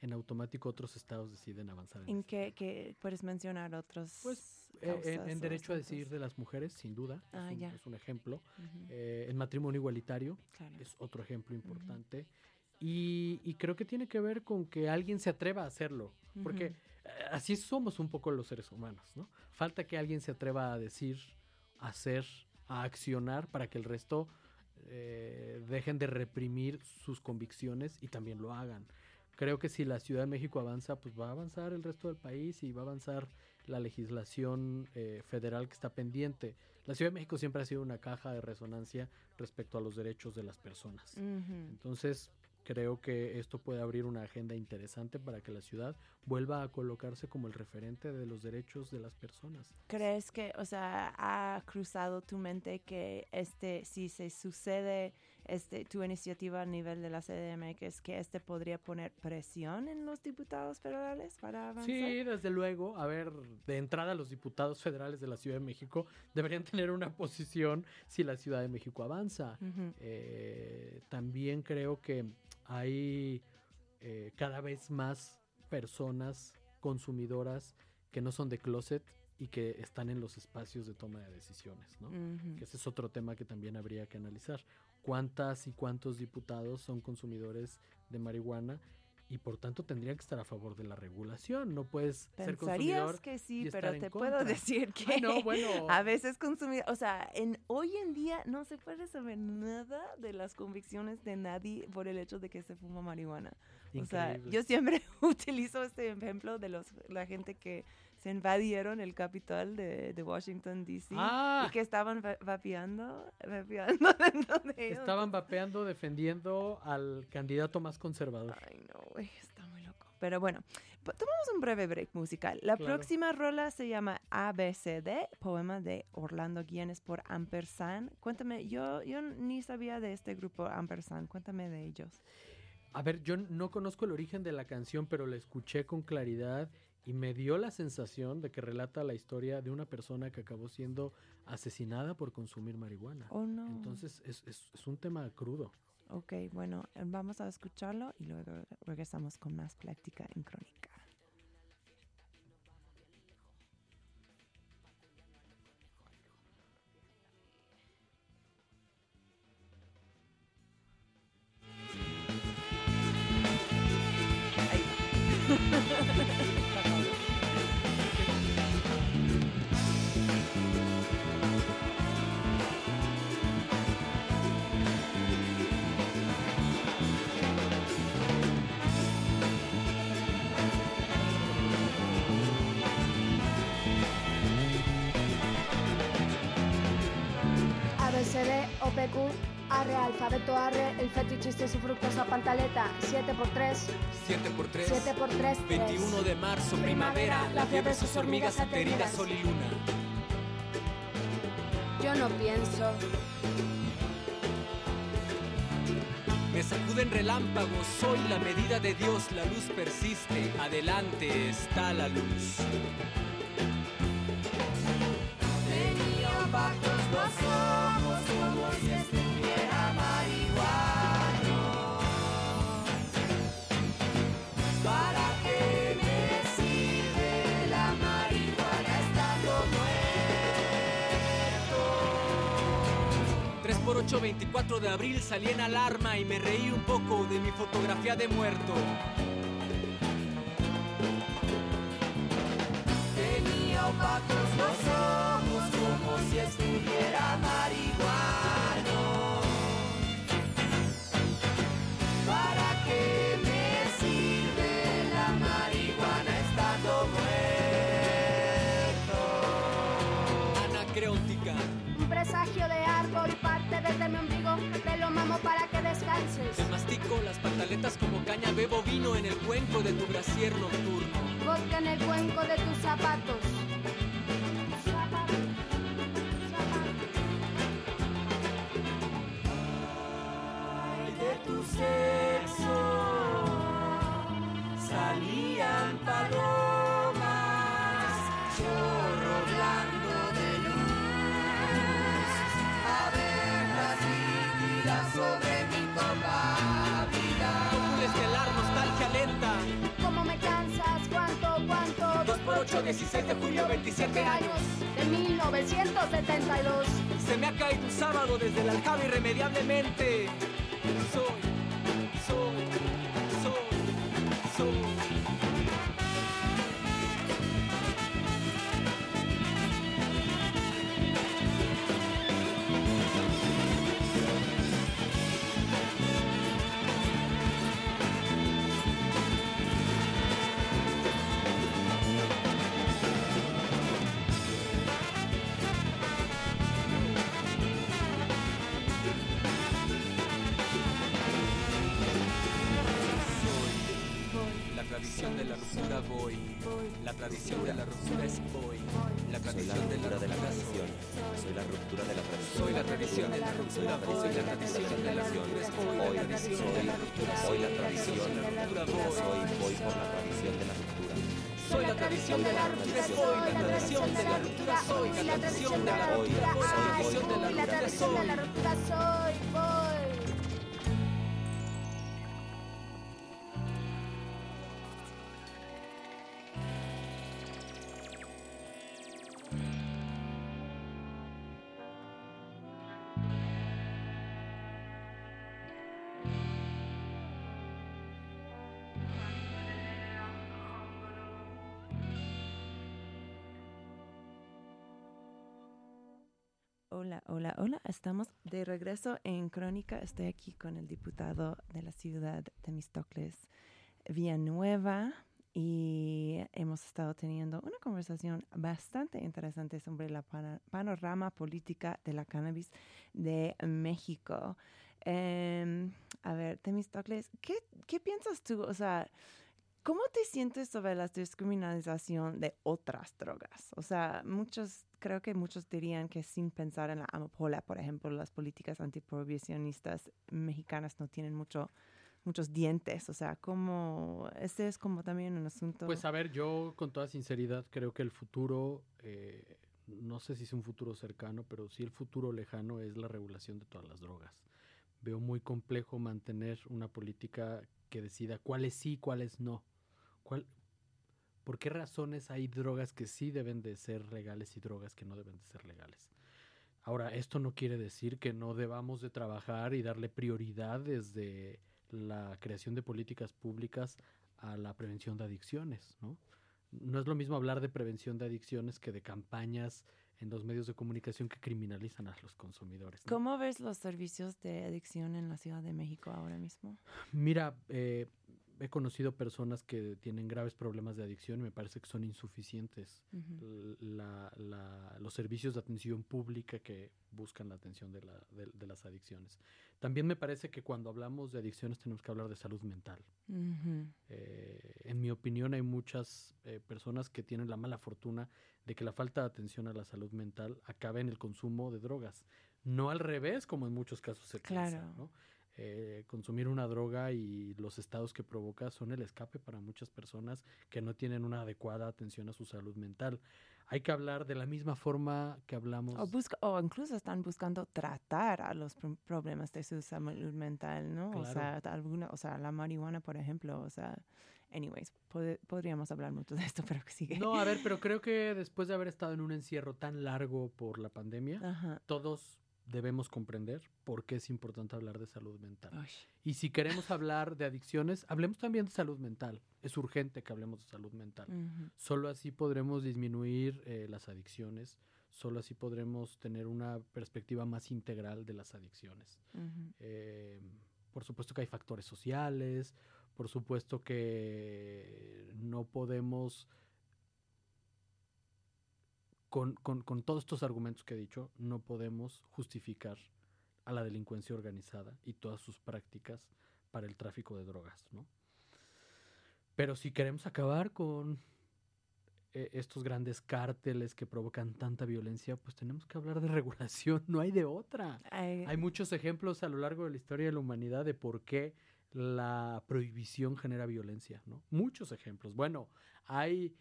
en automático otros estados deciden avanzar en ¿En ese qué, qué puedes mencionar otros? Pues, eh, en, derecho a decidir de las mujeres, sin duda, Ah, es, un, ya. es un ejemplo. Eh, el matrimonio igualitario claro. es otro ejemplo importante. y, y creo que tiene que ver con que alguien se atreva a hacerlo. Porque eh, así somos un poco los seres humanos, ¿no? Falta que alguien se atreva a decir, a hacer, a accionar para que el resto eh, dejen de reprimir sus convicciones y también lo hagan. Creo que si la Ciudad de México avanza, pues va a avanzar el resto del país y va a avanzar la legislación eh, federal que está pendiente. La Ciudad de México siempre ha sido una caja de resonancia respecto a los derechos de las personas. Entonces, creo que esto puede abrir una agenda interesante para que la ciudad vuelva a colocarse como el referente de los derechos de las personas. ¿Crees que, o sea, ha cruzado tu mente que este, si se sucede este, tu iniciativa a nivel de la CDMX, que este podría poner presión en los diputados federales para avanzar? Sí, desde luego. A ver, de entrada los diputados federales de la Ciudad de México deberían tener una posición si la Ciudad de México avanza. Ujú. Eh, también creo que hay eh, cada vez más personas consumidoras que no son de closet y que están en los espacios de toma de decisiones, ¿no? Que ese es otro tema que también habría que analizar. ¿Cuántas y cuántos diputados son consumidores de marihuana? Y por tanto tendrían que estar a favor de la regulación. No puedes ser Pensarías consumidor. que y sí, estar pero te puedo contra. decir que Ay, no, bueno. <laughs> a veces consumir, o sea, en hoy en día no se puede saber nada de las convicciones de nadie por el hecho de que se fuma marihuana. O sea, yo siempre <laughs> utilizo este ejemplo de los la gente que se invadieron el capital de, de Washington D.C. Ah. y que estaban va- vapeando, vapeando <laughs> dentro de ellos. Estaban vapeando, defendiendo al candidato más conservador. Ay, no, güey, está muy loco. Pero bueno, tomamos un breve break musical. La Claro. próxima rola se llama ABCD, poema de Orlando Guinness por Ampersand. Cuéntame, yo, yo ni sabía de este grupo Ampersand. Cuéntame de ellos. A ver, yo no conozco el origen de la canción, pero la escuché con claridad y me dio la sensación de que relata la historia de una persona que acabó siendo asesinada por consumir marihuana. Oh, no. Entonces es, es- es un tema crudo. Ok, bueno, eh, vamos a escucharlo y luego regresamos con más plática en crónica. Fetichista su fructosa pantaleta, 7 por 3 7 por 3. 7 por 3 21 de marzo, primavera, la fiebre sus hormigas ateridas, sol y luna. Yo no pienso, Me sacuden relámpagos, soy la medida de Dios, la luz persiste, adelante está la luz. 8, 24 de abril salí en alarma y me reí un poco de mi fotografía de muerto. Tenía opacos los ojos como si Las pantaletas como caña, bebo vino en el cuenco de tu brasier nocturno. Vodka en el cuenco de tus zapatos. de tu sexo salían palomas, chorro blando de luz, abejas líquidas sobre 16 de julio, 27 años. de 1972. Se me ha caído un sábado desde el aljaba irremediablemente. La tradición de la ruptura es hoy. La Soy tradición de la ruptura de la ruptura tradición. Soy la ruptura de la tradición. Soy la tradición de la ruptura voy. La tradición de la ruptura es hoy. Ruptura Soy la tradición de la ruptura ruptura. voy. Soy, voy por la tradición de la ruptura. Soy la tradición de la ruptura es hoy. La tradición de la ruptura soy. La tradición de la ruptura voy. La tradición de la ruptura tradición de soy. Hola, hola, hola. Estamos de regreso en Crónica. Estoy aquí con el diputado de la ciudad de Temistocles, Villanueva, y hemos estado teniendo una conversación bastante interesante sobre la panorama política de la cannabis de México. Em, a ver, Temistocles, ¿qué, ¿qué piensas tú? O sea, ¿Cómo te sientes sobre la descriminalización de otras drogas? O sea, muchos, creo que muchos dirían que sin pensar en la amapola, por ejemplo, las políticas antiprohibicionistas mexicanas no tienen mucho, muchos dientes. O sea, como, este es como también un asunto. Pues a ver, yo con toda sinceridad creo que el futuro, eh, no sé si es un futuro cercano, pero sí el futuro lejano es la regulación de todas las drogas. Veo muy complejo mantener una política que decida cuáles sí, cuáles no. ¿Cuál, ¿Por qué razones hay drogas que sí deben de ser legales y drogas que no deben de ser legales? Ahora, esto no quiere decir que no debamos de trabajar y darle prioridad desde la creación de políticas públicas a la prevención de adicciones, ¿no? No es lo mismo hablar de prevención de adicciones que de campañas en los medios de comunicación que criminalizan a los consumidores. ¿no? ¿Cómo ves los servicios de adicción en la Ciudad de México ahora mismo? Mira, eh, he conocido personas que tienen graves problemas de adicción y me parece que son insuficientes la- la- los servicios de atención pública que buscan la atención de, la- de- de las adicciones. También me parece que cuando hablamos de adicciones tenemos que hablar de salud mental. Eh, en mi opinión hay muchas eh, personas que tienen la mala fortuna de que la falta de atención a la salud mental acabe en el consumo de drogas. No al revés, como en muchos casos se piensa, Claro. ¿no? Eh, consumir una droga y los estados que provoca son el escape para muchas personas que no tienen una adecuada atención a su salud mental. Hay que hablar de la misma forma que hablamos. O, busca, o incluso están buscando tratar a los pro- problemas de su salud mental, ¿no? O sea, Claro. alguna, o sea, la marihuana, por ejemplo, o sea, anyways, pod- podríamos hablar mucho de esto, <laughs> pero que sigue. No, a ver, pero creo que después de haber estado en un encierro tan largo por la pandemia, Ajá. todos debemos comprender por qué es importante hablar de salud mental. Y si queremos hablar de adicciones, hablemos también de salud mental. Es urgente que hablemos de salud mental. Solo así podremos disminuir eh, las adicciones, solo así podremos tener una perspectiva más integral de las adicciones. Eh, por supuesto que hay factores sociales, por supuesto que no podemos, con, con- con todos estos argumentos que he dicho, no podemos justificar a la delincuencia organizada y todas sus prácticas para el tráfico de drogas, ¿no? Pero si queremos acabar con eh, estos grandes cárteles que provocan tanta violencia, pues tenemos que hablar de <laughs> regulación, no hay de otra. Ay, Hay muchos ejemplos a lo largo de la historia de la humanidad de por qué la prohibición genera violencia, ¿no? Muchos ejemplos. Bueno, hay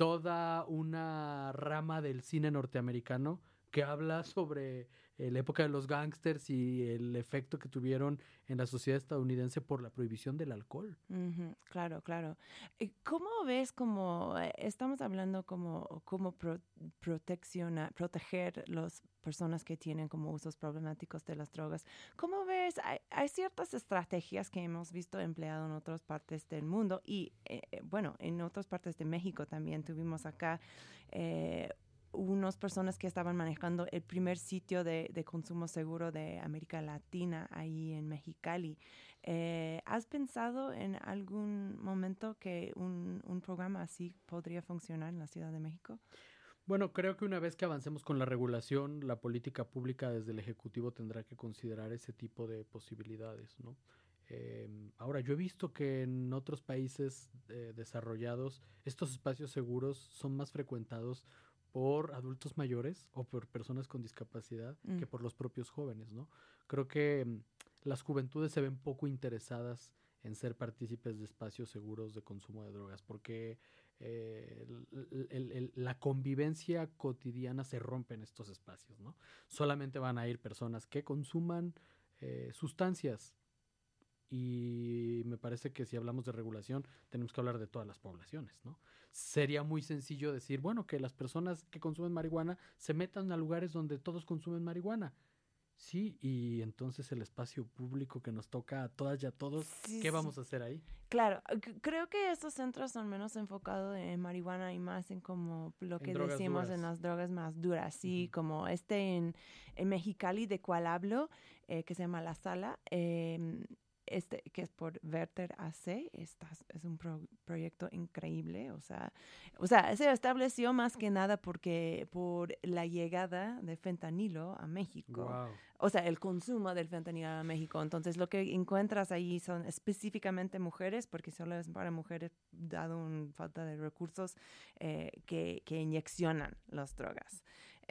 toda una rama del cine norteamericano que habla sobre la época de los gángsters y el efecto que tuvieron en la sociedad estadounidense por la prohibición del alcohol. Ujú, Claro, claro. Eh, ¿Cómo ves como eh, estamos hablando como cómo pro- protecciona, proteger las personas que tienen como usos problemáticos de las drogas? ¿Cómo ves? Hay, hay ciertas estrategias que hemos visto empleado en otras partes del mundo y eh, eh, bueno, en otras partes de México también tuvimos acá eh, unas personas que estaban manejando el primer sitio de, de consumo seguro de América Latina ahí en Mexicali. Eh, ¿Has pensado en algún momento que un, un programa así podría funcionar en la Ciudad de México? Bueno, creo que una vez que avancemos con la regulación, la política pública desde el Ejecutivo tendrá que considerar ese tipo de posibilidades, ¿no? Eh, ahora, yo he visto que en otros países eh, desarrollados estos espacios seguros son más frecuentados por adultos mayores o por personas con discapacidad Mm. que por los propios jóvenes, ¿no? Creo que mm, las juventudes se ven poco interesadas en ser partícipes de espacios seguros de consumo de drogas, porque eh, el- el- el- la convivencia cotidiana se rompe en estos espacios, ¿no? Solamente van a ir personas que consuman eh, sustancias. Y me parece que si hablamos de regulación, tenemos que hablar de todas las poblaciones, ¿no? Sería muy sencillo decir, bueno, que las personas que consumen marihuana se metan a lugares donde todos consumen marihuana. Sí, y entonces el espacio público que nos toca a todas y a todos, Sí, ¿qué sí. vamos a hacer ahí? Claro, creo que estos centros son menos enfocados en marihuana y más en como lo que decimos en las drogas más duras, sí, como este en, en Mexicali de cual hablo, eh, que se llama La Sala, em, este que es por Werther AC, estas- es un pro- proyecto increíble, o sea, o sea, se estableció más que nada porque por la llegada de fentanilo a México Wow. o sea, el consumo del fentanilo a México. Entonces, lo que encuentras ahí son específicamente mujeres, porque solo es para mujeres, dado una falta de recursos, eh, que, que inyeccionan las drogas.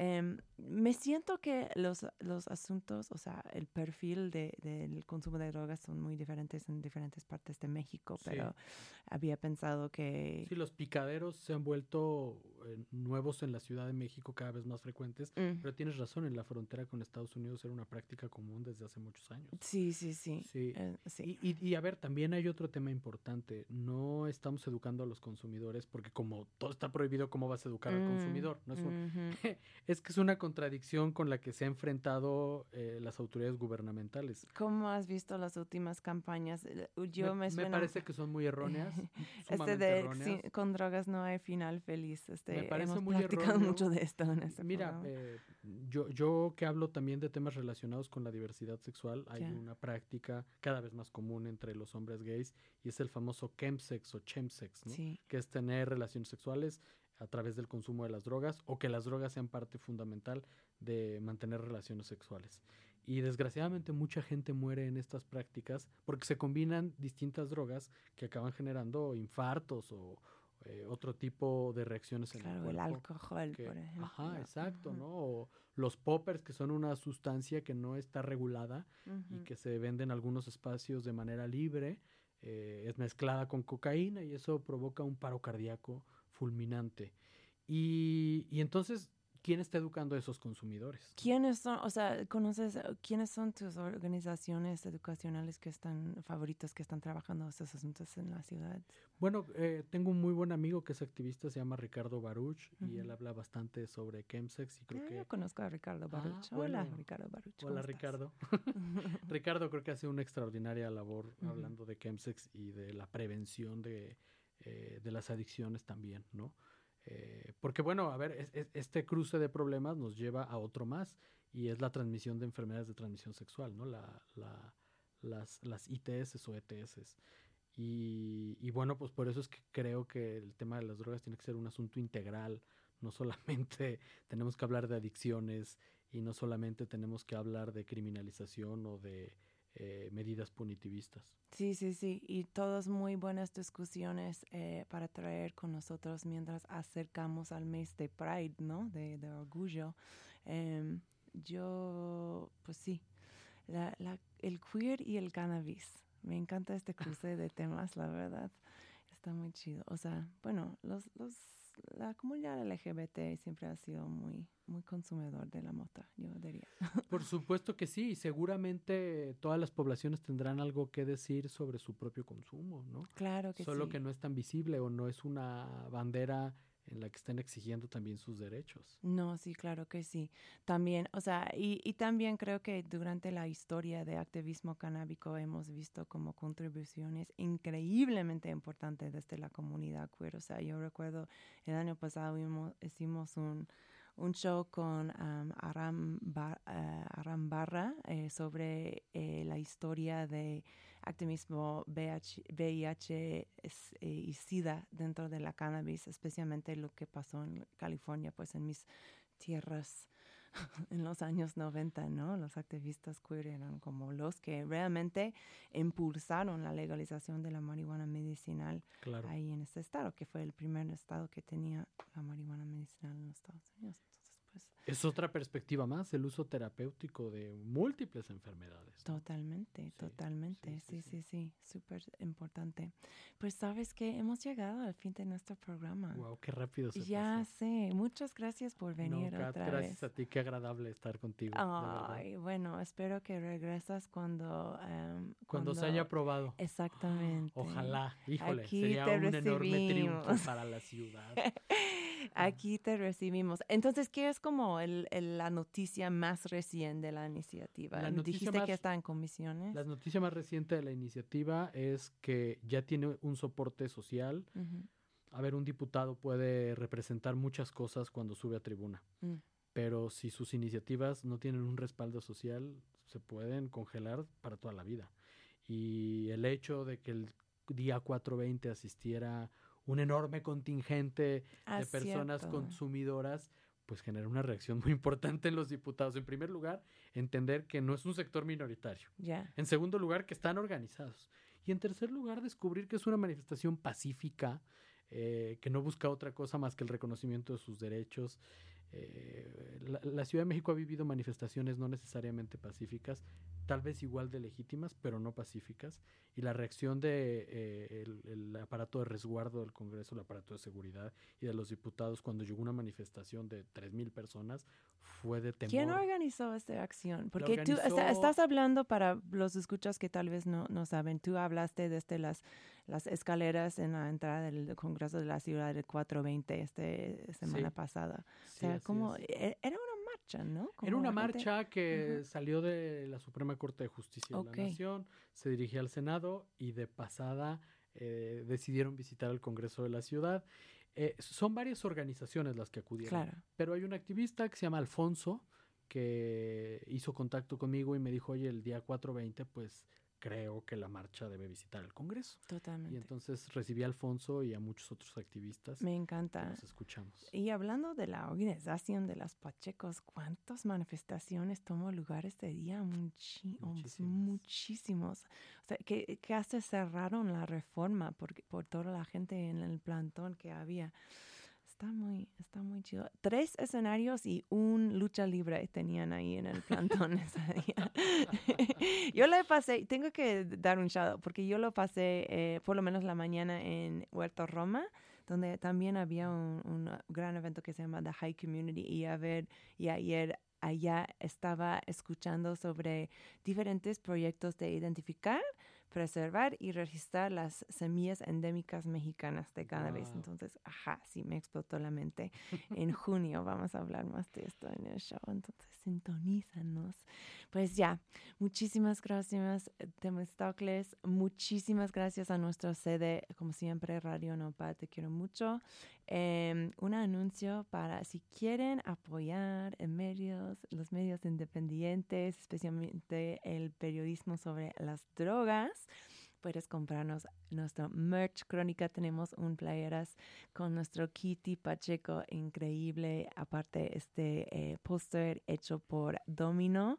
Em, me siento que los, los asuntos, o sea, el perfil de- del consumo de drogas son muy diferentes en diferentes partes de México, Sí. pero había pensado que... Sí, los picaderos se han vuelto eh, nuevos en la Ciudad de México cada vez más frecuentes, Mm, pero tienes razón, en la frontera con Estados Unidos era una práctica común desde hace muchos años. sí, sí, sí. Sí. eh, sí. Y, y- y a ver, también hay otro tema importante. No estamos educando a los consumidores porque como todo está prohibido, ¿cómo vas a educar al Mm, consumidor? No es, un- <laughs> es que es una contradicción con la que se han enfrentado eh, las autoridades gubernamentales. ¿Cómo has visto las últimas campañas? Eh, Yo me, me, suena- parece que son muy erróneas, <laughs> Este de erróneas. sí, con drogas no hay final feliz. Este este, parece hemos muy platicado erróneo. mucho de esto en este Mira, eh, yo, yo que hablo también de temas relacionados con la diversidad sexual, hay una práctica cada vez más común entre los hombres gays y es el famoso chemsex o chemsex, ¿no? Sí, que es tener relaciones sexuales a través del consumo de las drogas o que las drogas sean parte fundamental de mantener relaciones sexuales. Y desgraciadamente mucha gente muere en estas prácticas porque se combinan distintas drogas que acaban generando infartos o eh, otro tipo de reacciones en claro, el el cuerpo. alcohol, que- por ejemplo. ajá, exacto, ¿no? O los poppers, que son una sustancia que no está regulada y que se vende en algunos espacios de manera libre, eh, es mezclada con cocaína y eso provoca un paro cardíaco fulminante. Y, y entonces, ¿quién está educando a esos consumidores? ¿Quiénes son, o sea, conoces, quiénes son tus organizaciones educacionales que están, favoritas, que están trabajando estos asuntos en la ciudad? Bueno, eh, tengo un muy buen amigo que es activista, se llama Ricardo Baruch, y él habla bastante sobre chemsex y creo Ah, que... Yo conozco a Ricardo Ah, Baruch. Hola, bueno. Ricardo Baruch. ¿cómo Hola estás? Ricardo. <laughs> <laughs> Ricardo creo que hace una extraordinaria labor hablando de chemsex y de la prevención de, eh, de las adicciones también, ¿no? Eh, porque bueno, a ver, es- es- este cruce de problemas nos lleva a otro más y es la transmisión de enfermedades de transmisión sexual, ¿no? La, la- las, las ITS o ETS. Y bueno, pues por eso es que creo que el tema de las drogas tiene que ser un asunto integral. No solamente <laughs> tenemos que hablar de adicciones y no solamente tenemos que hablar de criminalización o de eh, medidas punitivistas. Sí, sí, sí. Y todas muy buenas discusiones eh, para traer con nosotros mientras acercamos al mes de Pride, ¿no? De, de orgullo. Em, yo, pues sí, la, la- el queer y el cannabis. Me encanta este <laughs> cruce de temas, la verdad. Está muy chido. O sea, bueno, los, los, la comunidad LGBT siempre ha sido muy, muy consumidor de la mota, yo diría. Por <laughs> supuesto que sí, y seguramente todas las poblaciones tendrán algo que decir sobre su propio consumo, ¿no? Claro que Solo sí. que no es tan visible o no es una bandera en la que estén exigiendo también sus derechos. No, sí, claro que sí. También, o sea, y, también creo que durante la historia de activismo canábico hemos visto como contribuciones increíblemente importantes desde la comunidad queer. O sea, yo recuerdo el año pasado hicimos, un, un show con Aram, Bar- eh, Barra eh, sobre eh, la historia de activismo VIH es- eh, y SIDA dentro de la cannabis, especialmente lo que pasó en California, pues en mis tierras <laughs> en los años 90, ¿no? Los activistas queer eran como los que realmente impulsaron la legalización de la marihuana medicinal Claro. ahí en este estado, que fue el primer estado que tenía la marihuana medicinal en los Estados Unidos. Pues, Es otra perspectiva más, el uso terapéutico de múltiples enfermedades. ¿no? Totalmente, Sí, totalmente. sí, Sí, sí, sí, sí, súper importante. Pues sabes que hemos llegado al fin de nuestro programa. Wow, qué rápido se ya pasó. sé, muchas gracias por venir no, Kat, otra gracias vez. a ti, qué agradable estar contigo. Ay, bueno, espero que regresas cuando... em, Cuando se haya probado. Exactamente. Ojalá, híjole, Aquí sería un enorme triunfo recibimos. para la ciudad. <laughs> Aquí te recibimos. Entonces, ¿qué es como el, el- la noticia más reciente de la iniciativa? La Dijiste más- que está en comisiones. La noticia más reciente de la iniciativa es que ya tiene un soporte social. A ver, un diputado puede representar muchas cosas cuando sube a tribuna, mm. pero si sus iniciativas no tienen un respaldo social, se pueden congelar para toda la vida. Y el hecho de que el día 420 asistiera un enorme contingente Ah, de personas cierto. consumidoras, pues genera una reacción muy importante en los diputados. En primer lugar, entender que no es un sector minoritario. En segundo lugar, que están organizados. Y en tercer lugar, descubrir que es una manifestación pacífica, eh, que no busca otra cosa más que el reconocimiento de sus derechos. Eh, la, la Ciudad de México ha vivido manifestaciones no necesariamente pacíficas, tal vez igual de legítimas, pero no pacíficas. Y la reacción de eh, el, el aparato de resguardo del Congreso, el aparato de seguridad y de los diputados cuando llegó una manifestación de 3.000 personas fue de temor. ¿Quién organizó esta acción? Porque tú está- organizó- estás hablando para los escuchas que tal vez no, no saben. Tú hablaste desde las, las escaleras en la entrada del Congreso de la Ciudad del 420 este semana Sí. pasada. Sí, o sea, como es. e- era una marcha, ¿no? Era una marcha que salió de la Suprema Corte de Justicia de la Nación, se dirigía al Senado y de pasada eh, decidieron visitar el Congreso de la ciudad. Eh, son varias organizaciones las que acudieron. Claro. Pero hay un activista que se llama Alfonso que hizo contacto conmigo y me dijo, oye, el día 420, pues creo que la marcha debe visitar el Congreso. Y Totalmente. entonces recibí a Alfonso y a muchos otros activistas. Me que encanta. Los escuchamos. Y hablando de la organización de las Pachecos, ¿cuántas manifestaciones tomó lugar este día? Muchi- Muchísimas. muchísimos. O sea, que, que hasta cerraron la reforma por, por toda la gente en el plantón que había. Está muy, está muy chido. Tres escenarios y un lucha libre tenían ahí en el plantón <laughs> ese día. <laughs> yo le pasé, tengo que dar un shout out, porque yo lo pasé eh, por lo menos la mañana en Huerto Roma, donde también había un, un gran evento que se llama The High Community y a ver, y ayer allá estaba escuchando sobre diferentes proyectos de identificar, preservar y registrar las semillas endémicas mexicanas de cannabis. Wow. Entonces, ajá, sí, me explotó la mente. En junio vamos a hablar más de esto en el show, entonces sintonízanos. Pues ya, muchísimas gracias, Temistocles. Muchísimas gracias a nuestro sede, como siempre, Radio Nopal, te quiero mucho. Em, un anuncio para si quieren apoyar medios, los medios independientes, especialmente el periodismo sobre las drogas. Puedes comprarnos nuestro merch crónica. Tenemos un playeras con nuestro Kitty Pacheco increíble. Aparte, este eh, póster hecho por Domino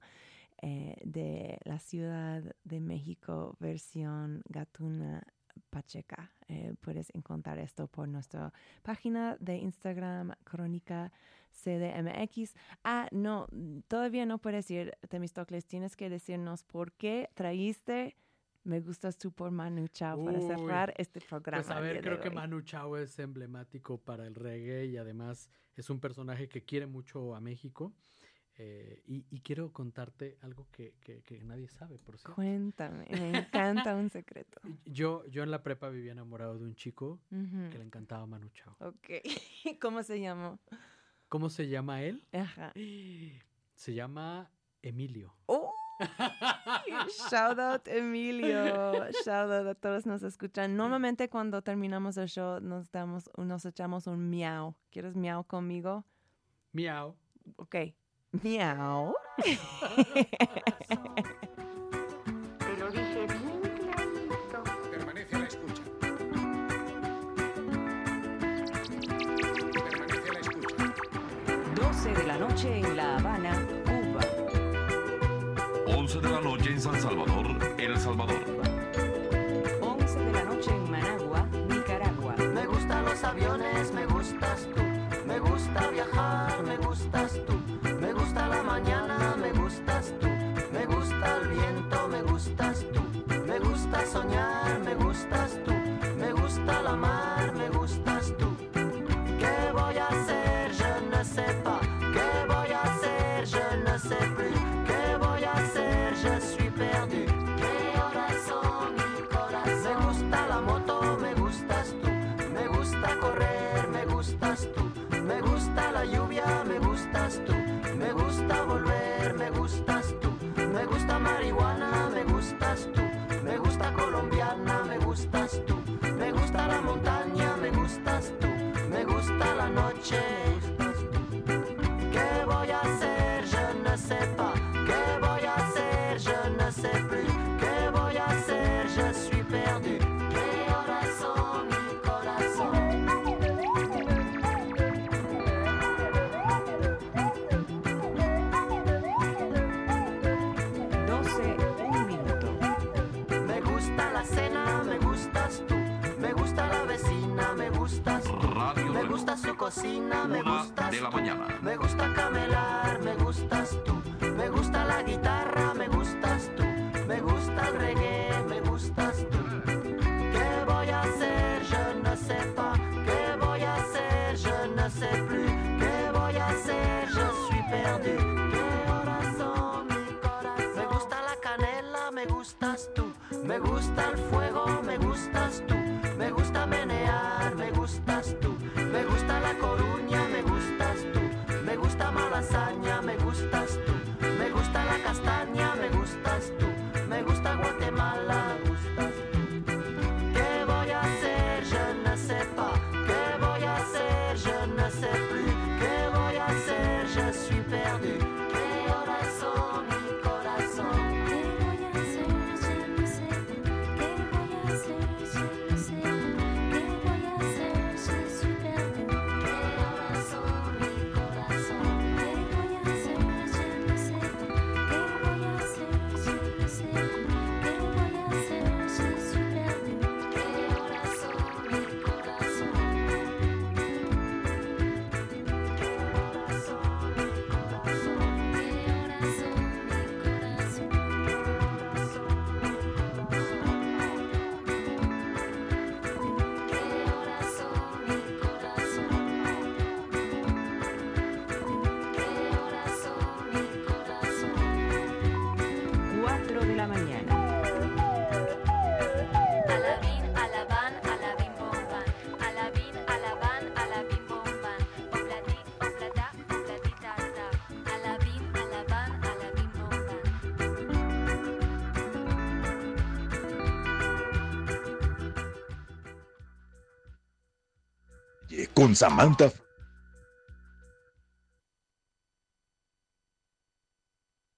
eh, de la Ciudad de México, versión Gatuna Pacheca. Eh, puedes encontrar esto por nuestra página de Instagram, Crónica CDMX. Ah, no, todavía no puedes ir, Temistocles. Tienes que decirnos por qué traíste Me Gustas Tú por Manu Chao para cerrar este programa. Pues a ver, creo que. Manu Chao es emblemático para el reggae y además es un personaje que quiere mucho a México. Eh, y, y quiero contarte algo que, que- que nadie sabe, por cierto. Cuéntame, me encanta un secreto. <laughs> Yo, yo en la prepa vivía enamorado de un chico que le encantaba Manu Chao. Ok. <laughs> ¿Cómo se llamó? ¿Cómo se llama él? Ajá. Se llama Emilio. ¡Oh! Shout out Emilio. Shout out a todos nos escuchan. Normalmente cuando terminamos el show nos damos, nos echamos un miau. ¿Quieres miau conmigo? Miau. Ok. Miau. Te lo dije bien clarito. Permanece a la escucha. Permanece a la escucha. 12 de la noche en La Habana, Cuba. 11 de la noche en San Salvador, El Salvador. 11 de la noche en Managua, Nicaragua. Me gustan los aviones, me gustas tú. Me gusta viajar, me gustas tú. Me gusta la mañana, me gustas tú. Me gusta el viento, me gustas tú. Me gusta soñar, me gustas tú. Me gusta la mar, cocina, me Una gustas de la mañana. Me gusta camelar, con Samantha